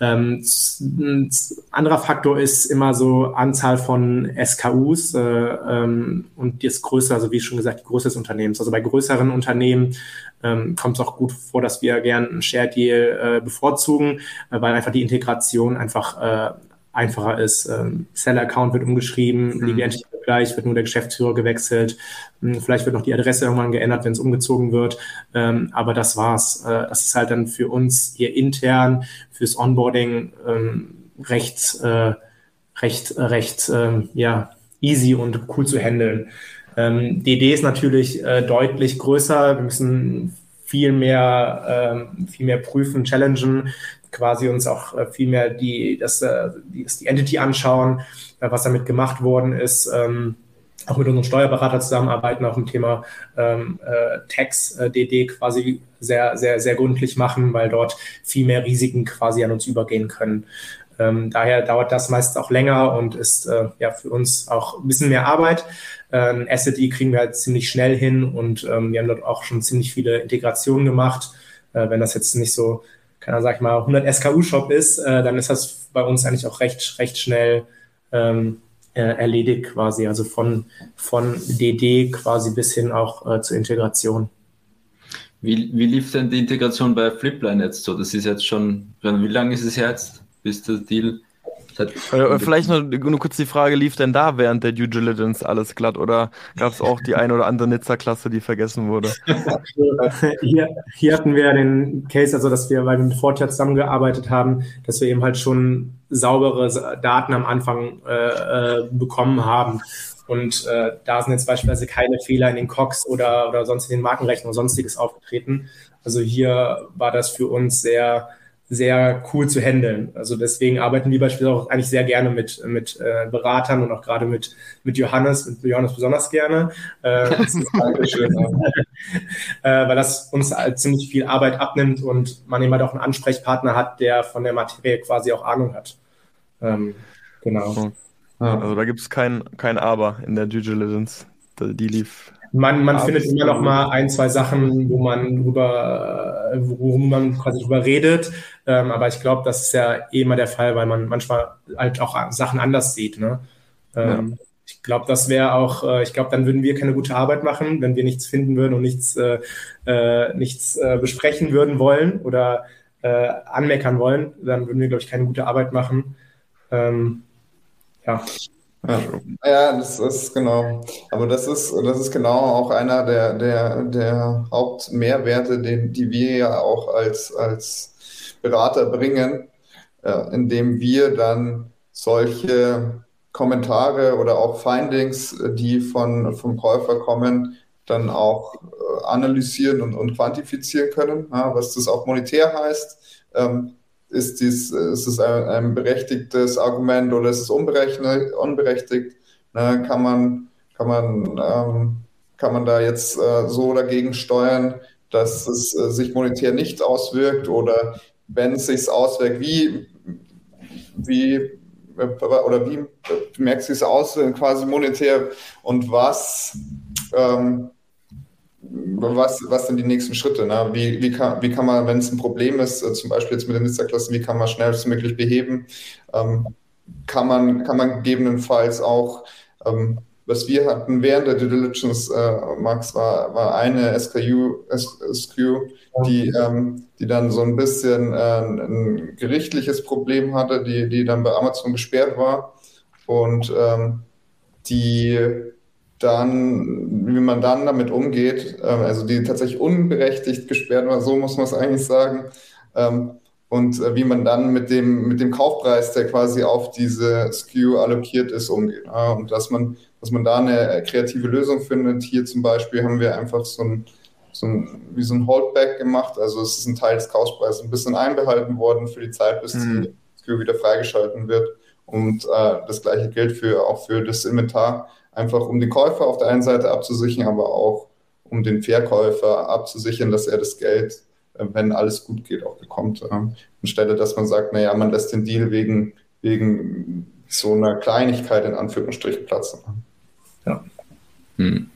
Ähm, ein anderer Faktor ist immer so Anzahl von SKUs äh, ähm, und das Größe, also wie schon gesagt, die Größe des Unternehmens. Also bei größeren Unternehmen ähm, kommt es auch gut vor, dass wir gern einen Share Deal äh, bevorzugen, äh, weil einfach die Integration einfach äh, einfacher ist. Ähm, Seller Account wird umgeschrieben, mhm. Legal Entity wird gleich, wird nur der Geschäftsführer gewechselt. Hm, vielleicht wird noch die Adresse irgendwann geändert, wenn es umgezogen wird. Ähm, aber das war's. Äh, das ist halt dann für uns hier intern, fürs Onboarding ähm, recht, äh, recht, recht, äh, ja, easy und cool zu handeln. Ähm, DD ist natürlich äh, deutlich größer. Wir müssen viel mehr, ähm, viel mehr prüfen, challengen, quasi uns auch äh, viel mehr die, das, äh, die, die Entity anschauen, äh, was damit gemacht worden ist. Ähm, auch mit unserem Steuerberater zusammenarbeiten, auch im Thema ähm, äh, Tax, äh, DD quasi sehr, sehr, sehr gründlich machen, weil dort viel mehr Risiken quasi an uns übergehen können. Ähm, daher dauert das meist auch länger und ist äh, ja für uns auch ein bisschen mehr Arbeit. Ähm, SLD kriegen wir halt ziemlich schnell hin und ähm, wir haben dort auch schon ziemlich viele Integrationen gemacht. Äh, wenn das jetzt nicht so, keiner sag ich mal, 100 SKU-Shop ist, äh, dann ist das bei uns eigentlich auch recht, recht schnell ähm, äh, erledigt quasi. Also von, von DD quasi bis hin auch äh, zur Integration. Wie, wie lief denn die Integration bei Flipline jetzt so? Das ist jetzt schon, wie lange ist es jetzt, bis der Deal äh, vielleicht nur, nur kurz die Frage, lief denn da während der Due Diligence alles glatt oder gab es auch die eine oder andere Nizza-Klasse, die vergessen wurde? hier, hier hatten wir den Case, also dass wir, weil wir mit Fortia zusammengearbeitet haben, dass wir eben halt schon saubere Daten am Anfang äh, äh, bekommen haben. Und äh, da sind jetzt beispielsweise keine Fehler in den COX oder, oder sonst in den Markenrechnungen oder sonstiges aufgetreten. Also hier war das für uns sehr sehr cool zu handeln. Also deswegen arbeiten wir beispielsweise auch eigentlich sehr gerne mit, mit äh, Beratern und auch gerade mit, mit Johannes, mit Johannes besonders gerne. Äh, Dankeschön. äh, weil das uns halt ziemlich viel Arbeit abnimmt und man eben halt auch einen Ansprechpartner hat, der von der Materie quasi auch Ahnung hat. Ähm, genau. Also da gibt es kein, kein Aber in der Due Diligence. Die lief man, man findet immer noch mal ein, zwei Sachen, wo man drüber, worum man quasi drüber redet. Ähm, aber ich glaube, das ist ja eh immer der Fall, weil man manchmal halt auch Sachen anders sieht. Ne? Ähm, ja. Ich glaube, das wäre auch, äh, ich glaube, dann würden wir keine gute Arbeit machen, wenn wir nichts finden würden und nichts, äh, äh, nichts äh, besprechen würden wollen oder äh, anmeckern wollen. Dann würden wir, glaube ich, keine gute Arbeit machen. Ähm, ja. Ja, ja, das ist genau. Aber das ist, das ist genau auch einer der, der, der Hauptmehrwerte, den, die wir ja auch als, als Berater bringen, äh, indem wir dann solche Kommentare oder auch Findings, die von, vom Käufer kommen, dann auch äh, analysieren und, und quantifizieren können, ja, was das auch monetär heißt. Ähm, ist, dies, ist es ein, ein berechtigtes Argument oder ist es unberechtigt? Ne, kann man, kann man, ähm, kann man da jetzt äh, so dagegen steuern, dass es äh, sich monetär nicht auswirkt oder wenn es sich auswirkt, wie, wie äh, oder wie merkt es sich aus quasi monetär und was ähm, was, was sind die nächsten Schritte? Ne? Wie, wie, kann, wie kann man, wenn es ein Problem ist, äh, zum Beispiel jetzt mit den Nizza-Klassen, wie kann man schnellstmöglich beheben? Ähm, kann, man, kann man gegebenenfalls auch, ähm, was wir hatten während der Due Diligence, äh, Max, war, war eine SKU, SKU die, ähm, die dann so ein bisschen äh, ein gerichtliches Problem hatte, die, die dann bei Amazon gesperrt war. Und ähm, die dann, wie man dann damit umgeht, ähm, also die tatsächlich unberechtigt gesperrt war, so muss man es eigentlich sagen, ähm, und äh, wie man dann mit dem, mit dem Kaufpreis, der quasi auf diese SKU allokiert ist, umgeht. und dass man, dass man da eine kreative Lösung findet. Hier zum Beispiel haben wir einfach so ein, so ein, wie so ein Holdback gemacht. Also es ist ein Teil des Kaufpreises ein bisschen einbehalten worden für die Zeit, bis mhm. die SKU wieder freigeschalten wird. Und äh, das gleiche gilt für, auch für das Inventar einfach um den Käufer auf der einen Seite abzusichern, aber auch um den Verkäufer abzusichern, dass er das Geld, äh, wenn alles gut geht, auch bekommt. Anstelle, dass man sagt, naja, man lässt den Deal wegen, wegen so einer Kleinigkeit in Anführungsstrichen platzen. Ja. Hm.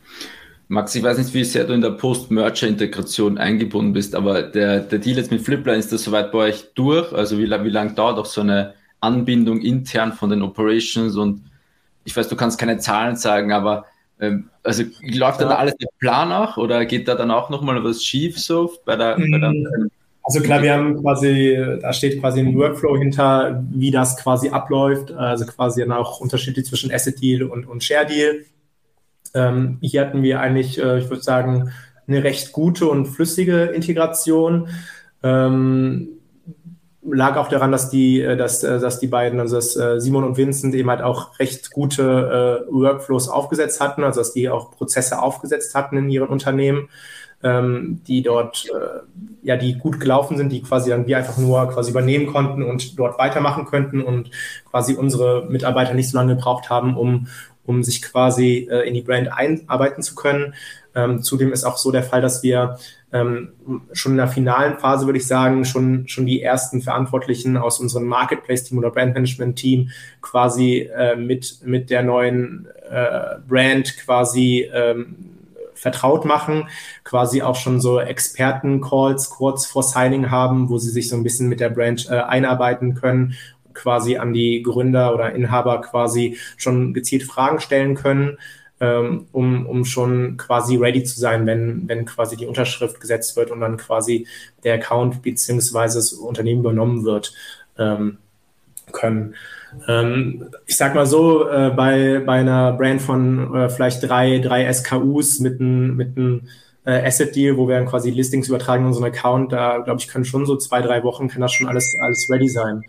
Max, ich weiß nicht, wie sehr du in der Post-Merger-Integration eingebunden bist, aber der, der Deal jetzt mit Flipline, ist das soweit bei euch durch? Also wie, wie lange dauert auch so eine Anbindung intern von den Operations und ich weiß, du kannst keine Zahlen sagen, aber ähm, also läuft ja. da alles der Plan nach oder geht da dann auch nochmal was schief so bei der, mhm. bei der Also klar, wir haben quasi, da steht quasi ein Workflow hinter, wie das quasi abläuft. Also quasi dann auch Unterschiede zwischen Asset Deal und, und Share Deal. Ähm, hier hatten wir eigentlich, äh, ich würde sagen, eine recht gute und flüssige Integration. Ähm, lag auch daran, dass die, äh, dass, äh, dass die beiden, also dass äh, Simon und Vincent eben halt auch recht gute äh, Workflows aufgesetzt hatten, also dass die auch Prozesse aufgesetzt hatten in ihren Unternehmen ähm, die dort äh, ja die gut gelaufen sind, die quasi dann wir einfach nur quasi übernehmen konnten und dort weitermachen könnten und quasi unsere Mitarbeiter nicht so lange gebraucht haben, um um sich quasi äh, in die Brand einarbeiten zu können. Ähm, zudem ist auch so der Fall, dass wir ähm, schon in der finalen Phase, würde ich sagen, schon, schon die ersten Verantwortlichen aus unserem Marketplace-Team oder Brand-Management-Team quasi äh, mit, mit der neuen äh, Brand quasi ähm, vertraut machen, quasi auch schon so Experten-Calls kurz vor Signing haben, wo sie sich so ein bisschen mit der Brand äh, einarbeiten können, quasi an die Gründer oder Inhaber quasi schon gezielt Fragen stellen können, ähm, um, um schon quasi ready zu sein, wenn, wenn quasi die Unterschrift gesetzt wird und dann quasi der Account beziehungsweise das Unternehmen übernommen wird ähm, können. Ähm, ich sag mal so, äh, bei, bei einer Brand von äh, vielleicht drei, drei SKUs mit einem mit äh, Asset Deal, wo wir dann quasi Listings übertragen in unseren Account, da glaube ich, können schon so zwei, drei Wochen kann das schon alles, alles ready sein.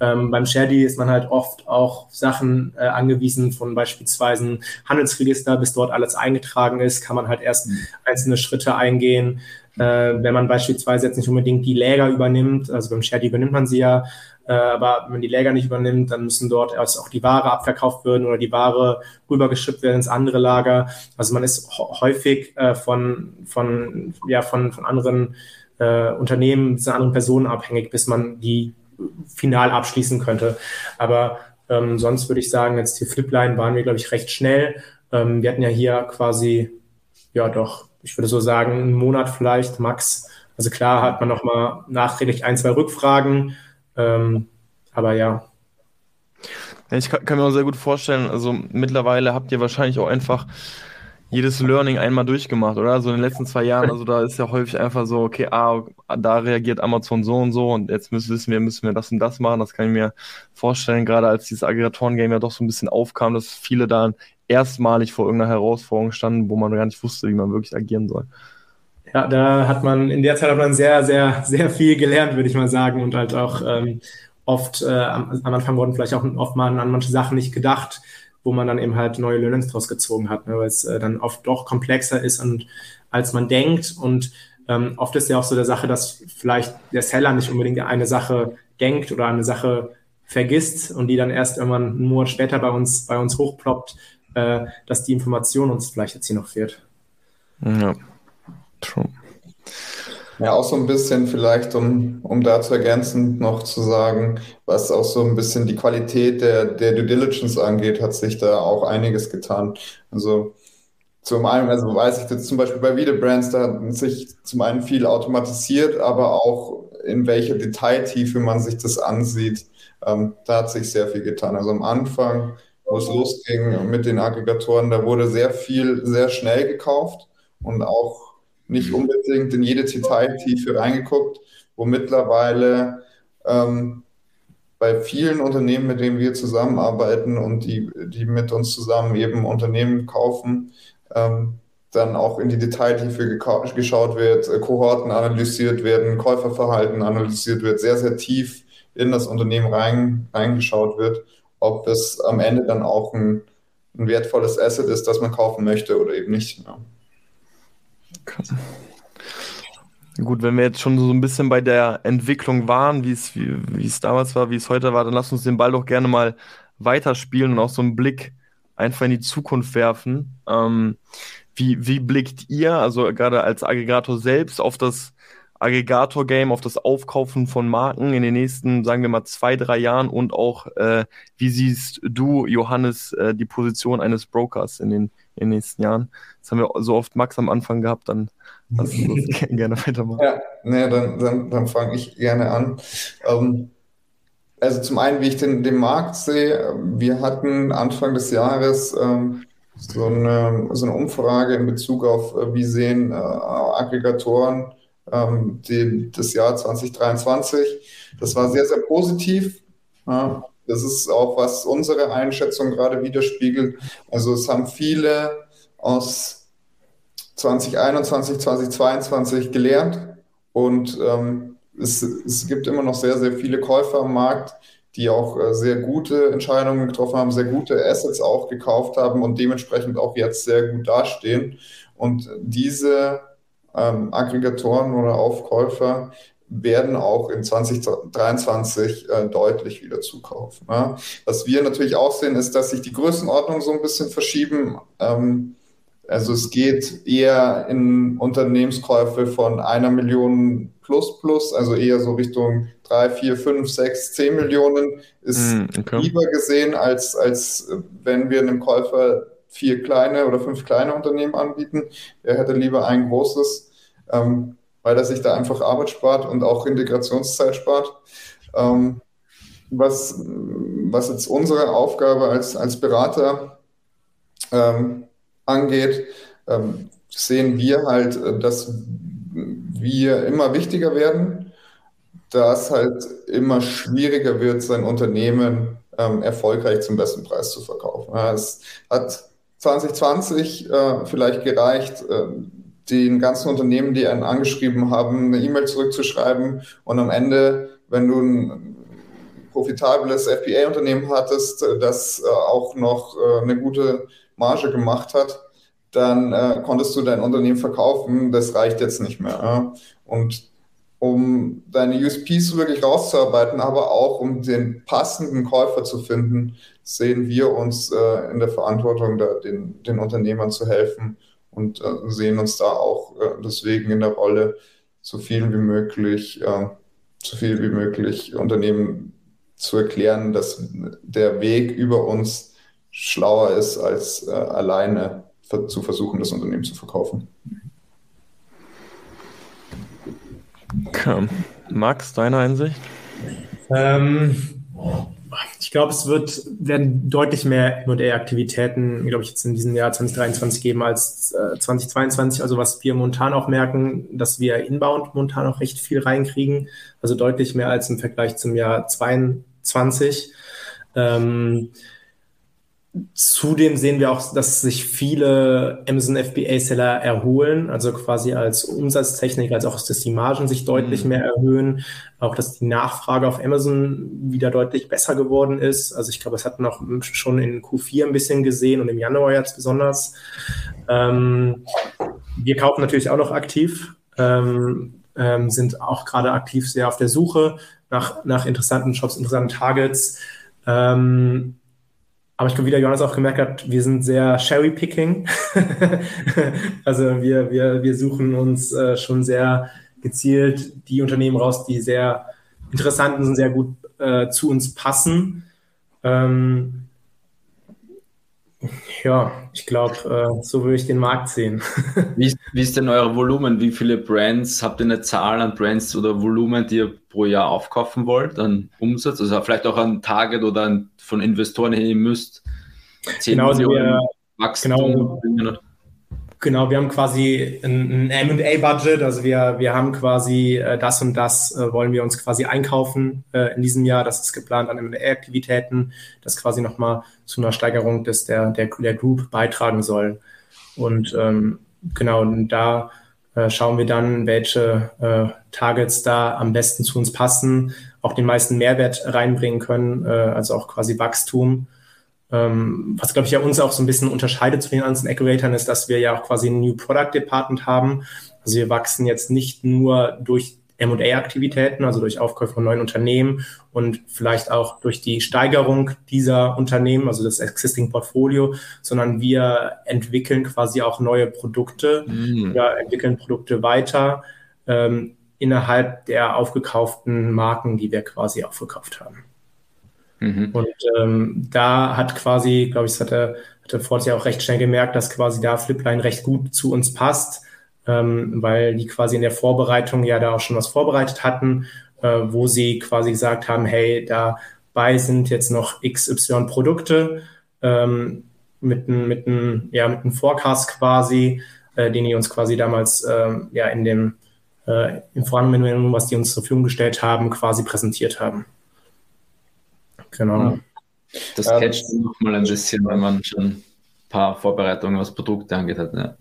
Ähm, beim Share Deal ist man halt oft auch Sachen äh, angewiesen von beispielsweise ein Handelsregister, bis dort alles eingetragen ist, kann man halt erst einzelne Schritte eingehen. Äh, wenn man beispielsweise jetzt nicht unbedingt die Läger übernimmt, also beim Share Deal übernimmt man sie ja, äh, aber wenn die Läger nicht übernimmt, dann müssen dort erst auch die Ware abverkauft werden oder die Ware rübergeschippt werden ins andere Lager. Also man ist häufig äh, von, von, ja, von, von anderen äh, Unternehmen, von anderen Personen abhängig, bis man die final abschließen könnte. Aber ähm, sonst würde ich sagen, jetzt die Flipline waren wir, glaube ich, recht schnell. Ähm, wir hatten ja hier quasi, ja doch, ich würde so sagen, einen Monat vielleicht, max. Also klar hat man nochmal nachträglich ein, zwei Rückfragen, ähm, aber ja. ich kann, mir auch sehr gut vorstellen, also mittlerweile habt ihr wahrscheinlich auch einfach jedes Learning einmal durchgemacht, oder? So in den letzten zwei Jahren, also da ist ja häufig einfach so, okay, ah, da reagiert Amazon so und so und jetzt müssen, wissen wir, müssen wir das und das machen. Das kann ich mir vorstellen, gerade als dieses Aggregatoren-Game ja doch so ein bisschen aufkam, dass viele da erstmalig vor irgendeiner Herausforderung standen, wo man gar nicht wusste, wie man wirklich agieren soll. Ja, da hat man in der Zeit hat man sehr, sehr, sehr viel gelernt, würde ich mal sagen, und halt auch ähm, oft äh, am, Anfang wurden vielleicht auch oft mal an manche Sachen nicht gedacht, wo man dann eben halt neue Learnings draus gezogen hat, ne, weil es äh, dann oft doch komplexer ist und als man denkt und ähm, oft ist ja auch so der Sache, dass vielleicht der Seller nicht unbedingt eine Sache denkt oder eine Sache vergisst und die dann erst irgendwann einen Monat später bei uns, bei uns hochploppt, äh, dass die Information uns vielleicht jetzt hier noch fehlt. Ja. True. Ja, auch so ein bisschen vielleicht, um, um dazu ergänzend noch zu sagen, was auch so ein bisschen die Qualität der, der Due Diligence angeht, hat sich da auch einiges getan. Also zum einen, also weiß ich jetzt zum Beispiel bei Videobrands, da hat sich zum einen viel automatisiert, aber auch in welcher Detailtiefe man sich das ansieht, ähm, da hat sich sehr viel getan. Also am Anfang, wo es losging mit den Aggregatoren, da wurde sehr viel sehr schnell gekauft und auch nicht unbedingt in jede Detailtiefe reingeguckt, wo mittlerweile ähm, bei vielen Unternehmen, mit denen wir zusammenarbeiten und die, die mit uns zusammen eben Unternehmen kaufen, ähm, dann auch in die Detailtiefe geschaut wird, äh, Kohorten analysiert werden, Käuferverhalten analysiert wird, sehr, sehr tief in das Unternehmen rein, reingeschaut wird, ob es am Ende dann auch ein, ein wertvolles Asset ist, das man kaufen möchte oder eben nicht. Ja. Gut, wenn wir jetzt schon so ein bisschen bei der Entwicklung waren, wie es, wie, wie es damals war, wie es heute war, dann lass uns den Ball doch gerne mal weiterspielen und auch so einen Blick einfach in die Zukunft werfen. Ähm, wie, wie blickt ihr, also gerade als Aggregator selbst, auf das Aggregator-Game, auf das Aufkaufen von Marken in den nächsten, sagen wir mal, zwei, drei Jahren und auch, äh, wie siehst du, Johannes, äh, die Position eines Brokers in den in den nächsten Jahren. Das haben wir so oft Max am Anfang gehabt, dann lass uns gerne weitermachen. Ja, nee, dann, dann, dann fange ich gerne an. Ähm, also zum einen, wie ich den, den Markt sehe, wir hatten Anfang des Jahres ähm, so, eine, so eine Umfrage in Bezug auf, äh, wie sehen äh, Aggregatoren ähm, die, das Jahr 2023. Das war sehr, sehr positiv. Ja, das ist auch, was unsere Einschätzung gerade widerspiegelt. Also es haben viele aus 2021, 2022 gelernt und ähm, es, es gibt immer noch sehr, sehr viele Käufer am Markt, die auch äh, sehr gute Entscheidungen getroffen haben, sehr gute Assets auch gekauft haben und dementsprechend auch jetzt sehr gut dastehen. Und diese ähm, Aggregatoren oder Aufkäufer werden auch in 2023 äh, deutlich wieder zukaufen. Ja. Was wir natürlich auch sehen, ist, dass sich die Größenordnungen so ein bisschen verschieben. Ähm, also es geht eher in Unternehmenskäufe von einer Million plus plus, also eher so Richtung drei, vier, fünf, sechs, zehn Millionen ist mm, okay. lieber gesehen, als, als wenn wir einem Käufer vier kleine oder fünf kleine Unternehmen anbieten. Er hätte lieber ein großes, ähm, weil er sich da einfach Arbeit spart und auch Integrationszeit spart. Ähm, was, was jetzt unsere Aufgabe als, als Berater ähm, angeht, ähm, sehen wir halt, äh, dass wir immer wichtiger werden, dass halt immer schwieriger wird, sein Unternehmen ähm, erfolgreich zum besten Preis zu verkaufen. Ja, es hat 2020 äh, vielleicht gereicht, äh, den ganzen Unternehmen, die einen angeschrieben haben, eine E-Mail zurückzuschreiben und am Ende, wenn du ein profitables FBA-Unternehmen hattest, das äh, auch noch äh, eine gute Marge gemacht hat, dann äh, konntest du dein Unternehmen verkaufen. Das reicht jetzt nicht mehr. Ja? Und um deine USPs wirklich rauszuarbeiten, aber auch um den passenden Käufer zu finden, sehen wir uns äh, in der Verantwortung, da den, den Unternehmern zu helfen und äh, sehen uns da auch äh, deswegen in der Rolle, so viel wie möglich, äh, so viel wie möglich Unternehmen zu erklären, dass der Weg über uns schlauer ist als äh, alleine zu versuchen, das Unternehmen zu verkaufen. Okay. Max, deine Einsicht? Ähm, ich glaube, es wird, werden deutlich mehr M&A-Aktivitäten, glaube ich, jetzt in diesem Jahr 2023 geben als äh, 2022. Also was wir momentan auch merken, dass wir inbound momentan auch recht viel reinkriegen. Also deutlich mehr als im Vergleich zum Jahr 2022. Ähm, Zudem sehen wir auch, dass sich viele Amazon FBA-Seller erholen, also quasi als Umsatztechnik, als auch, dass die Margen sich deutlich mhm. mehr erhöhen, auch dass die Nachfrage auf Amazon wieder deutlich besser geworden ist. Also ich glaube, das hat man auch schon in Q4 ein bisschen gesehen und im Januar jetzt besonders. Ähm, wir kaufen natürlich auch noch aktiv, ähm, ähm, sind auch gerade aktiv sehr auf der Suche nach, nach interessanten Shops, interessanten Targets. Ähm, aber ich glaube, wie der Johannes auch gemerkt hat, wir sind sehr Sherry-Picking. also wir, wir, wir suchen uns äh, schon sehr gezielt die Unternehmen raus, die sehr interessant und sehr gut äh, zu uns passen. Ähm, ja, ich glaube, äh, so würde ich den Markt sehen. wie, ist, wie ist denn euer Volumen? Wie viele Brands, habt ihr eine Zahl an Brands oder Volumen, die ihr pro Jahr aufkaufen wollt, an Umsatz? Also vielleicht auch ein Target oder ein von Investoren her, ihr müsst 10 genau, Millionen wir, Wachstum. Genau, genau, wir haben quasi ein, ein M&A-Budget, also wir, wir haben quasi äh, das und das äh, wollen wir uns quasi einkaufen äh, in diesem Jahr. Das ist geplant an M&A-Aktivitäten, das quasi nochmal zu einer Steigerung des, der, der, der Group beitragen soll. Und ähm, genau, und da äh, schauen wir dann, welche äh, Targets da am besten zu uns passen auch den meisten Mehrwert reinbringen können, äh, also auch quasi Wachstum. Ähm, was, glaube ich, ja uns auch so ein bisschen unterscheidet zu den anderen Aggregatoren, ist, dass wir ja auch quasi ein New Product Department haben. Also wir wachsen jetzt nicht nur durch M&A-Aktivitäten, also durch Aufkäufe von neuen Unternehmen und vielleicht auch durch die Steigerung dieser Unternehmen, also das Existing Portfolio, sondern wir entwickeln quasi auch neue Produkte, mm. wir entwickeln Produkte weiter, ähm, innerhalb der aufgekauften Marken, die wir quasi aufgekauft haben. Mhm. Und ähm, da hat quasi, glaube ich, das hat der, hat der Ford ja auch recht schnell gemerkt, dass quasi da Flipline recht gut zu uns passt, ähm, weil die quasi in der Vorbereitung ja da auch schon was vorbereitet hatten, äh, wo sie quasi gesagt haben, hey, dabei sind jetzt noch XY Produkte ähm, mit einem mit ein, ja, mit einem Forecast quasi, äh, den die uns quasi damals äh, ja in dem äh, Voranwendungen, was die uns zur Verfügung gestellt haben, quasi präsentiert haben. Genau. Ja. Das ähm, catcht noch mal ein bisschen, wenn man schon ein paar Vorbereitungen, was Produkte angeht hat. Ja,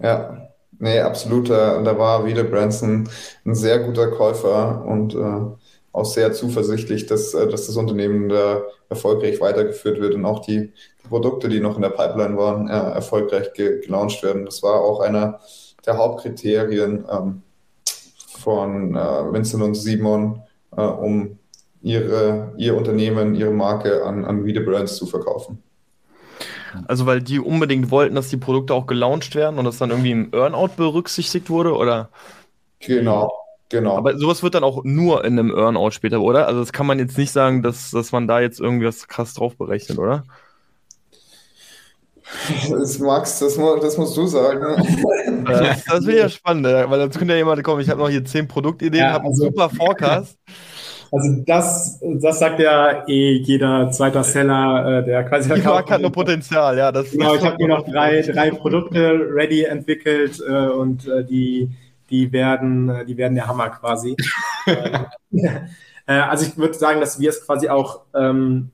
ja nee, absolut. Da, da war wieder Branson ein sehr guter Käufer und äh, auch sehr zuversichtlich, dass, äh, dass das Unternehmen da erfolgreich weitergeführt wird und auch die, die Produkte, die noch in der Pipeline waren, äh, erfolgreich ge gelauncht werden. Das war auch einer der Hauptkriterien ähm, von äh, Vincent und Simon, äh, um ihre, ihr Unternehmen, ihre Marke an, an Reader Brands zu verkaufen. Also weil die unbedingt wollten, dass die Produkte auch gelauncht werden und das dann irgendwie im Earnout berücksichtigt wurde, oder? Genau, genau. Aber sowas wird dann auch nur in einem Earnout später, oder? Also das kann man jetzt nicht sagen, dass, dass man da jetzt irgendwie was krass drauf berechnet, oder? Das Max, das, das musst du sagen. Das, das wäre ja spannend, weil sonst könnte ja jemand kommen, ich habe noch hier zehn Produktideen, ja, habe also, einen super Forecast. Also das, das sagt ja eh jeder zweiter Seller, äh, der quasi Die Marke hat nur Potenzial, ja. Das genau, ich habe hier noch drei, drei Produkte ready entwickelt äh, und äh, die, die, werden, die werden der Hammer quasi. also ich würde sagen, dass wir es quasi auch ähm,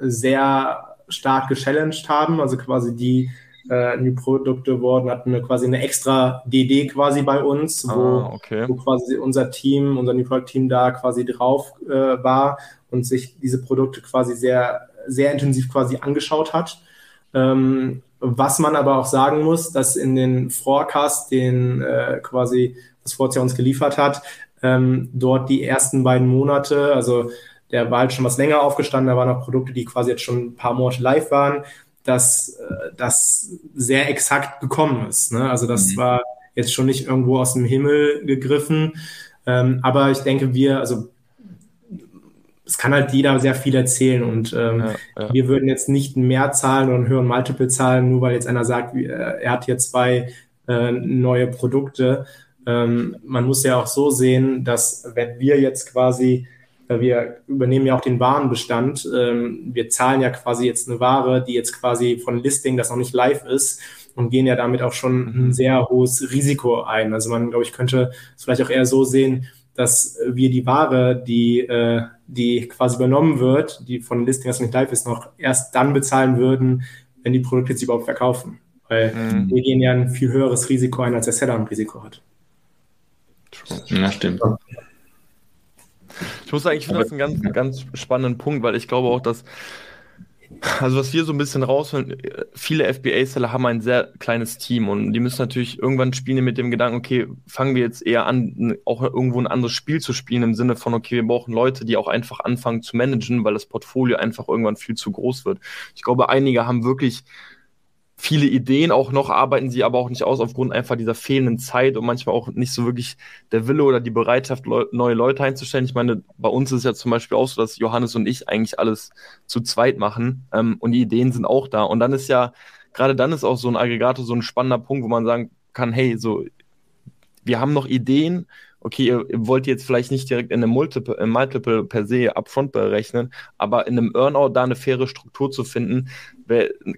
sehr stark gechallenged haben, also quasi die äh, New Produkte wurden, hatten eine, quasi eine extra DD quasi bei uns, wo, ah, okay. wo quasi unser Team, unser New Product Team da quasi drauf äh, war und sich diese Produkte quasi sehr, sehr intensiv quasi angeschaut hat. Ähm, was man aber auch sagen muss, dass in den Forecast, den äh, quasi das Forza uns geliefert hat, ähm, dort die ersten beiden Monate, also der war halt schon was länger aufgestanden, da waren auch Produkte, die quasi jetzt schon ein paar Monate live waren, dass äh, das sehr exakt gekommen ist. Ne? Also das mhm. war jetzt schon nicht irgendwo aus dem Himmel gegriffen. Ähm, aber ich denke, wir, also es kann halt jeder sehr viel erzählen und ähm, ja, ja. wir würden jetzt nicht mehr zahlen oder einen höheren Multiple zahlen, nur weil jetzt einer sagt, äh, er hat hier zwei äh, neue Produkte. Ähm, man muss ja auch so sehen, dass wenn wir jetzt quasi wir übernehmen ja auch den Warenbestand. Ähm, wir zahlen ja quasi jetzt eine Ware, die jetzt quasi von Listing, das noch nicht live ist, und gehen ja damit auch schon ein mhm. sehr hohes Risiko ein. Also man, glaube ich, könnte es vielleicht auch eher so sehen, dass wir die Ware, die, äh, die quasi übernommen wird, die von Listing, das noch nicht live ist, noch erst dann bezahlen würden, wenn die Produkte jetzt überhaupt verkaufen. Weil mhm. wir gehen ja ein viel höheres Risiko ein, als der Seller ein Risiko hat. Ja, stimmt. Ich muss sagen, ich finde das einen ganz, ganz spannenden Punkt, weil ich glaube auch, dass, also was wir so ein bisschen rausholen, viele FBA-Seller haben ein sehr kleines Team und die müssen natürlich irgendwann spielen mit dem Gedanken, okay, fangen wir jetzt eher an, auch irgendwo ein anderes Spiel zu spielen im Sinne von, okay, wir brauchen Leute, die auch einfach anfangen zu managen, weil das Portfolio einfach irgendwann viel zu groß wird. Ich glaube, einige haben wirklich viele Ideen auch noch, arbeiten sie aber auch nicht aus aufgrund einfach dieser fehlenden Zeit und manchmal auch nicht so wirklich der Wille oder die Bereitschaft, Leu neue Leute einzustellen. Ich meine, bei uns ist ja zum Beispiel auch so, dass Johannes und ich eigentlich alles zu zweit machen ähm, und die Ideen sind auch da. Und dann ist ja, gerade dann ist auch so ein Aggregator so ein spannender Punkt, wo man sagen kann, hey, so, wir haben noch Ideen, okay, ihr, wollt jetzt vielleicht nicht direkt in einem Multiple, in Multiple per se upfront berechnen, aber in einem Earnout da eine faire Struktur zu finden,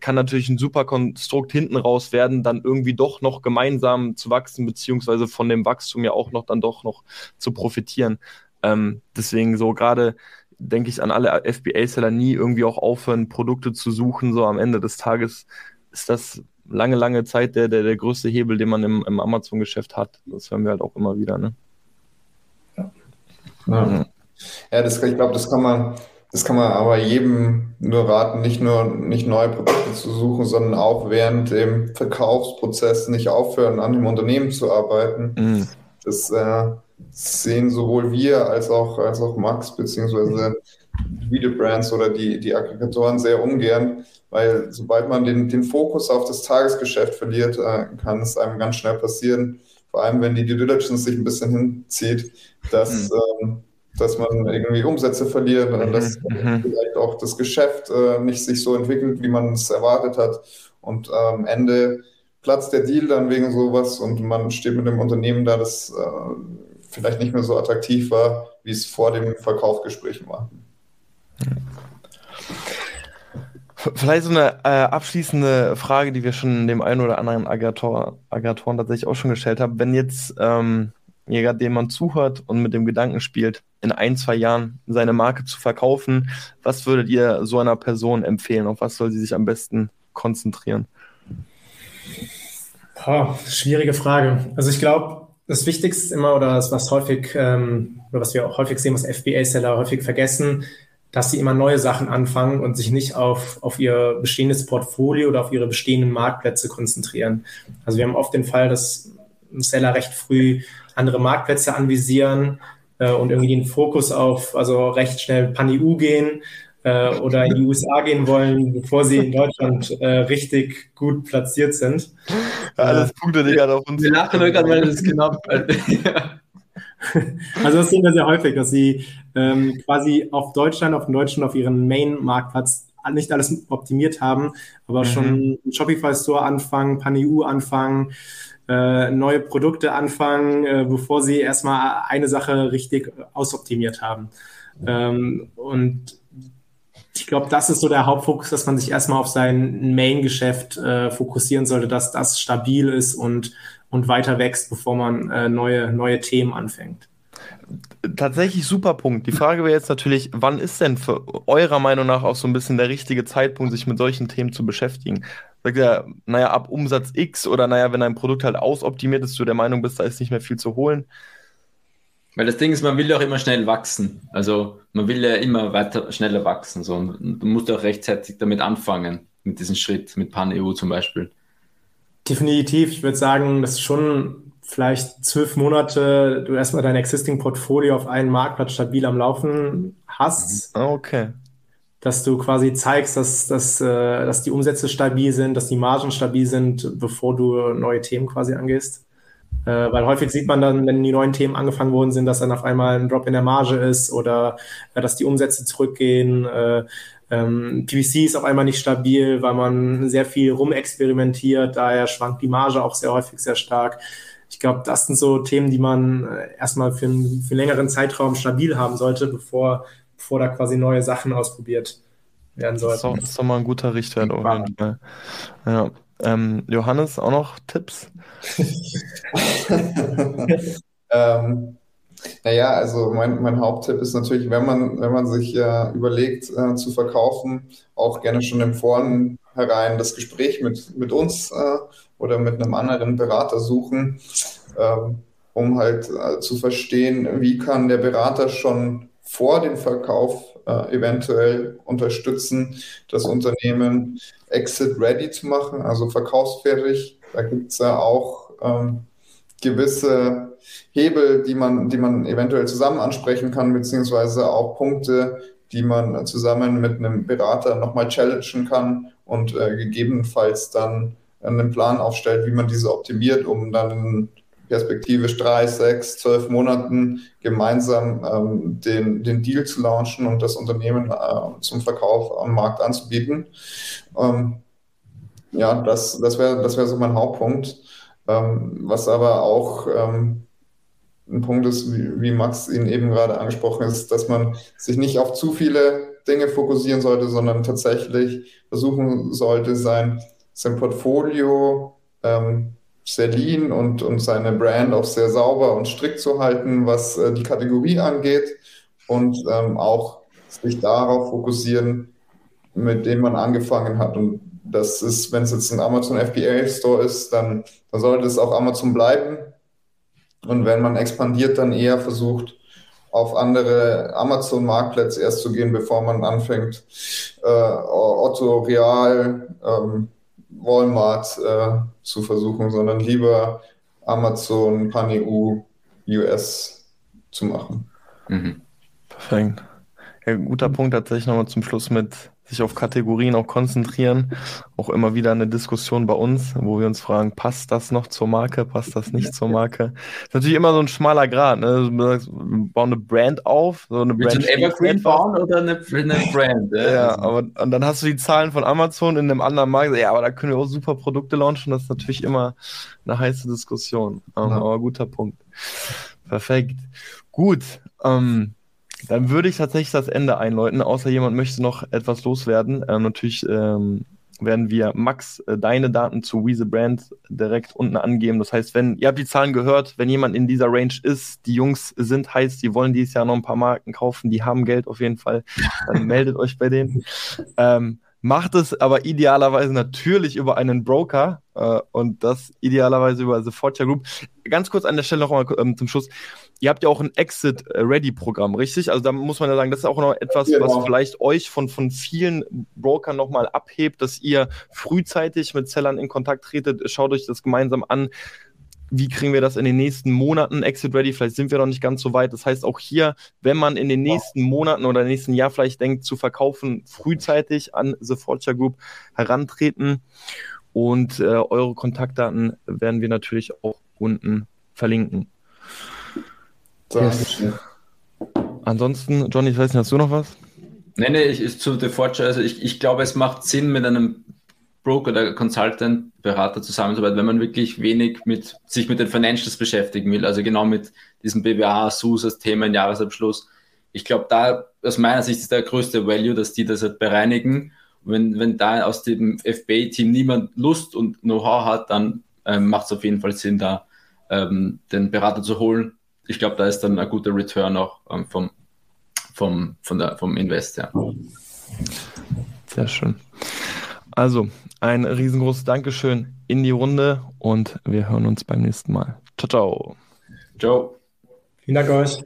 kann natürlich ein super Konstrukt hinten raus werden, dann irgendwie doch noch gemeinsam zu wachsen, beziehungsweise von dem Wachstum ja auch noch dann doch noch zu profitieren. Ähm, deswegen so gerade denke ich an alle FBA-Seller nie irgendwie auch aufhören, Produkte zu suchen. So am Ende des Tages ist das lange, lange Zeit der, der, der größte Hebel, den man im, im Amazon-Geschäft hat. Das hören wir halt auch immer wieder. Ne? Ja, ja das, ich glaube, das kann man, das kann man aber jedem nur raten, nicht nur nicht neue Produkte zu suchen, sondern auch während dem Verkaufsprozess nicht aufhören, an dem Unternehmen zu arbeiten. Mhm. Das äh, sehen sowohl wir als auch, als auch Max beziehungsweise Video Brands oder die, die Aggregatoren sehr ungern, weil sobald man den, den Fokus auf das Tagesgeschäft verliert, äh, kann es einem ganz schnell passieren, vor allem wenn die Due Diligence sich ein bisschen hinzieht, dass, mhm. ähm, dass man irgendwie Umsätze verliert und dass mhm. vielleicht auch das Geschäft äh, nicht sich so entwickelt, wie man es erwartet hat. Und am ähm, Ende platzt der Deal dann wegen sowas und man steht mit dem Unternehmen da, das äh, vielleicht nicht mehr so attraktiv war, wie es vor dem Verkaufsgespräch war. Vielleicht so eine äh, abschließende Frage, die wir schon dem einen oder anderen Agator, Agatoren tatsächlich auch schon gestellt haben. Wenn jetzt ähm, jemand, dem man zuhört und mit dem Gedanken spielt, in ein, zwei Jahren seine Marke zu verkaufen, was würdet ihr so einer Person empfehlen? Auf was soll sie sich am besten konzentrieren? Boah, schwierige Frage. Also ich glaube, das Wichtigste immer oder das, was häufig ähm, oder was wir auch häufig sehen, was FBA-Seller häufig vergessen, dass sie immer neue Sachen anfangen und sich nicht auf, auf ihr bestehendes Portfolio oder auf ihre bestehenden Marktplätze konzentrieren. Also wir haben oft den Fall, dass Seller recht früh andere Marktplätze anvisieren äh, und irgendwie den Fokus auf, also recht schnell Pan-EU gehen äh, oder in die USA gehen wollen, bevor sie in Deutschland äh, richtig gut platziert sind. Ja, alles Punkte, die gerade auf uns. Wir lachen gerade, weil das genau. Also das sehen wir sehr häufig, dass sie ähm, quasi auf Deutschland, auf den Deutschen, auf ihren Main-Marktplatz nicht alles optimiert haben, aber mhm. schon Shopify-Store anfangen, PanEU anfangen, äh, neue Produkte anfangen, äh, bevor sie erstmal eine Sache richtig ausoptimiert haben. Ähm, und ich glaube, das ist so der Hauptfokus, dass man sich erstmal auf sein Main-Geschäft äh, fokussieren sollte, dass das stabil ist und und weiter wächst, bevor man äh, neue, neue Themen anfängt. Tatsächlich super Punkt. Die Frage wäre jetzt natürlich, wann ist denn für eurer Meinung nach auch so ein bisschen der richtige Zeitpunkt, sich mit solchen Themen zu beschäftigen? Sagt ihr, naja, ab Umsatz X oder naja, wenn ein Produkt halt ausoptimiert ist, du der Meinung bist, da ist nicht mehr viel zu holen? Weil das Ding ist, man will ja auch immer schnell wachsen. Also man will ja immer weiter schneller wachsen. So. Und du musst auch rechtzeitig damit anfangen, mit diesem Schritt, mit Pan-EU zum Beispiel. Definitiv. Ich würde sagen, das ist schon vielleicht zwölf Monate du erstmal dein existing Portfolio auf einen Marktplatz stabil am Laufen hast. Ah, okay. Dass du quasi zeigst, dass, dass, äh, dass die Umsätze stabil sind, dass die Margen stabil sind, bevor du neue Themen quasi angehst. Äh, weil häufig sieht man dann, wenn die neuen Themen angefangen worden sind, dass dann auf einmal ein Drop in der Marge ist oder äh, dass die Umsätze zurückgehen. Äh, ähm, PVC ist auf einmal nicht stabil, weil man sehr viel rumexperimentiert, daher schwankt die Marge auch sehr häufig sehr stark. Ich glaube, das sind so Themen, die man äh, erstmal für, einen, für einen längeren Zeitraum stabil haben sollte, bevor, bevor da quasi neue Sachen ausprobiert werden sollten. Das ist doch, ist doch mal ein guter Richtwert auf jeden Fall. Ja. Ähm, Johannes, auch noch Tipps? ähm, naja, also mein, mein Haupttipp ist natürlich, wenn man, wenn man sich äh, überlegt äh, zu verkaufen, auch gerne schon im Vornherein das Gespräch mit, mit uns äh, oder mit einem anderen Berater suchen, ähm, um halt äh, zu verstehen, wie kann der Berater schon vor dem Verkauf äh, eventuell unterstützen, das Unternehmen exit ready zu machen, also verkaufsfertig. Da gibt es ja auch ähm, gewisse Hebel, die man, die man eventuell zusammen ansprechen kann, beziehungsweise auch Punkte, die man zusammen mit einem Berater nochmal challengen kann und äh, gegebenenfalls dann einen Plan aufstellt, wie man diese optimiert, um dann in perspektivisch drei, sechs, zwölf Monaten gemeinsam ähm, den, den Deal zu launchen und das Unternehmen äh, zum Verkauf am Markt anzubieten. Ähm, ja, das, das wäre das wär so mein Hauptpunkt. Ähm, was aber auch ähm, ein Punkt ist, wie, wie Max ihn eben gerade angesprochen ist, dass man sich nicht auf zu viele Dinge fokussieren sollte, sondern tatsächlich versuchen sollte, sein, sein Portfolio ähm, sehr lean und, und seine Brand auch sehr sauber und strikt zu halten, was äh, die Kategorie angeht und ähm, auch sich darauf fokussieren, mit dem man angefangen hat. Und das ist, wenn es jetzt ein Amazon FBA Store ist, dann, dann sollte es auch Amazon bleiben und wenn man expandiert, dann eher versucht, auf andere Amazon-Marktplätze erst zu gehen, bevor man anfängt, äh, Otto, Real, ähm, Walmart äh, zu versuchen, sondern lieber Amazon, PanEU, US zu machen. Mhm. Perfekt. Ja, guter Punkt tatsächlich nochmal zum Schluss mit sich auf Kategorien auch konzentrieren. Auch immer wieder eine Diskussion bei uns, wo wir uns fragen, passt das noch zur Marke, passt das nicht zur Marke? Das ist natürlich immer so ein schmaler Grad. Ne? Wir bauen eine Brand auf, so eine Willst Brand. du ein Evergreen bauen oder eine, eine Brand? Ja, ja aber und dann hast du die Zahlen von Amazon in einem anderen Markt. Ja, aber da können wir auch super Produkte launchen. Das ist natürlich immer eine heiße Diskussion. Ja. Aber guter Punkt. Perfekt. Gut. Ähm, Dann würde ich tatsächlich das Ende einläuten, außer jemand möchte noch etwas loswerden. Ähm, natürlich ähm, werden wir Max äh, deine Daten zu Weasel Brand direkt unten angeben. Das heißt, wenn ihr habt die Zahlen gehört, wenn jemand in dieser Range ist, die Jungs sind heiß, die wollen dieses Jahr noch ein paar Marken kaufen, die haben Geld auf jeden Fall, dann meldet euch bei denen. Ähm, macht es aber idealerweise natürlich über einen Broker äh, und das idealerweise über The Fortune Group. Ganz kurz an der Stelle noch mal ähm, zum Schluss ihr habt ja auch ein Exit-Ready-Programm, richtig? Also da muss man ja sagen, das ist auch noch etwas, genau. was vielleicht euch von, von vielen Brokern nochmal abhebt, dass ihr frühzeitig mit Sellern in Kontakt tretet. Schaut euch das gemeinsam an. Wie kriegen wir das in den nächsten Monaten Exit Ready? Vielleicht sind wir noch nicht ganz so weit. Das heißt, auch hier, wenn man in den nächsten Monaten oder im nächsten Jahr vielleicht denkt, zu verkaufen, frühzeitig an The Fortune Group herantreten. Und äh, eure Kontaktdaten werden wir natürlich auch unten verlinken. Yes. Ansonsten, Johnny, ich weiß nicht, hast du noch was? Nee, nee, ich, ist zu The Fortune, also ich, ich glaube, es macht Sinn, mit einem Broker oder Consultant, Berater zusammenzuarbeiten, wenn man wirklich wenig mit sich mit den Financials beschäftigen will, also genau mit diesem BWA, SUS als Thema im Jahresabschluss. Ich glaube, da aus meiner Sicht ist der größte Value, dass die das halt bereinigen. wenn, wenn da aus dem FBA-Team niemand Lust und Know-how hat, dann ähm, macht es auf jeden Fall Sinn, da ähm, den Berater zu holen ich glaube, da ist dann ein guter Return auch ähm, vom, vom, von der, vom Invest. Ja. Sehr schön. Also, ein riesengroßes Dankeschön in die Runde und wir hören uns beim nächsten Mal. Ciao, ciao. Ciao. Vielen Dank euch.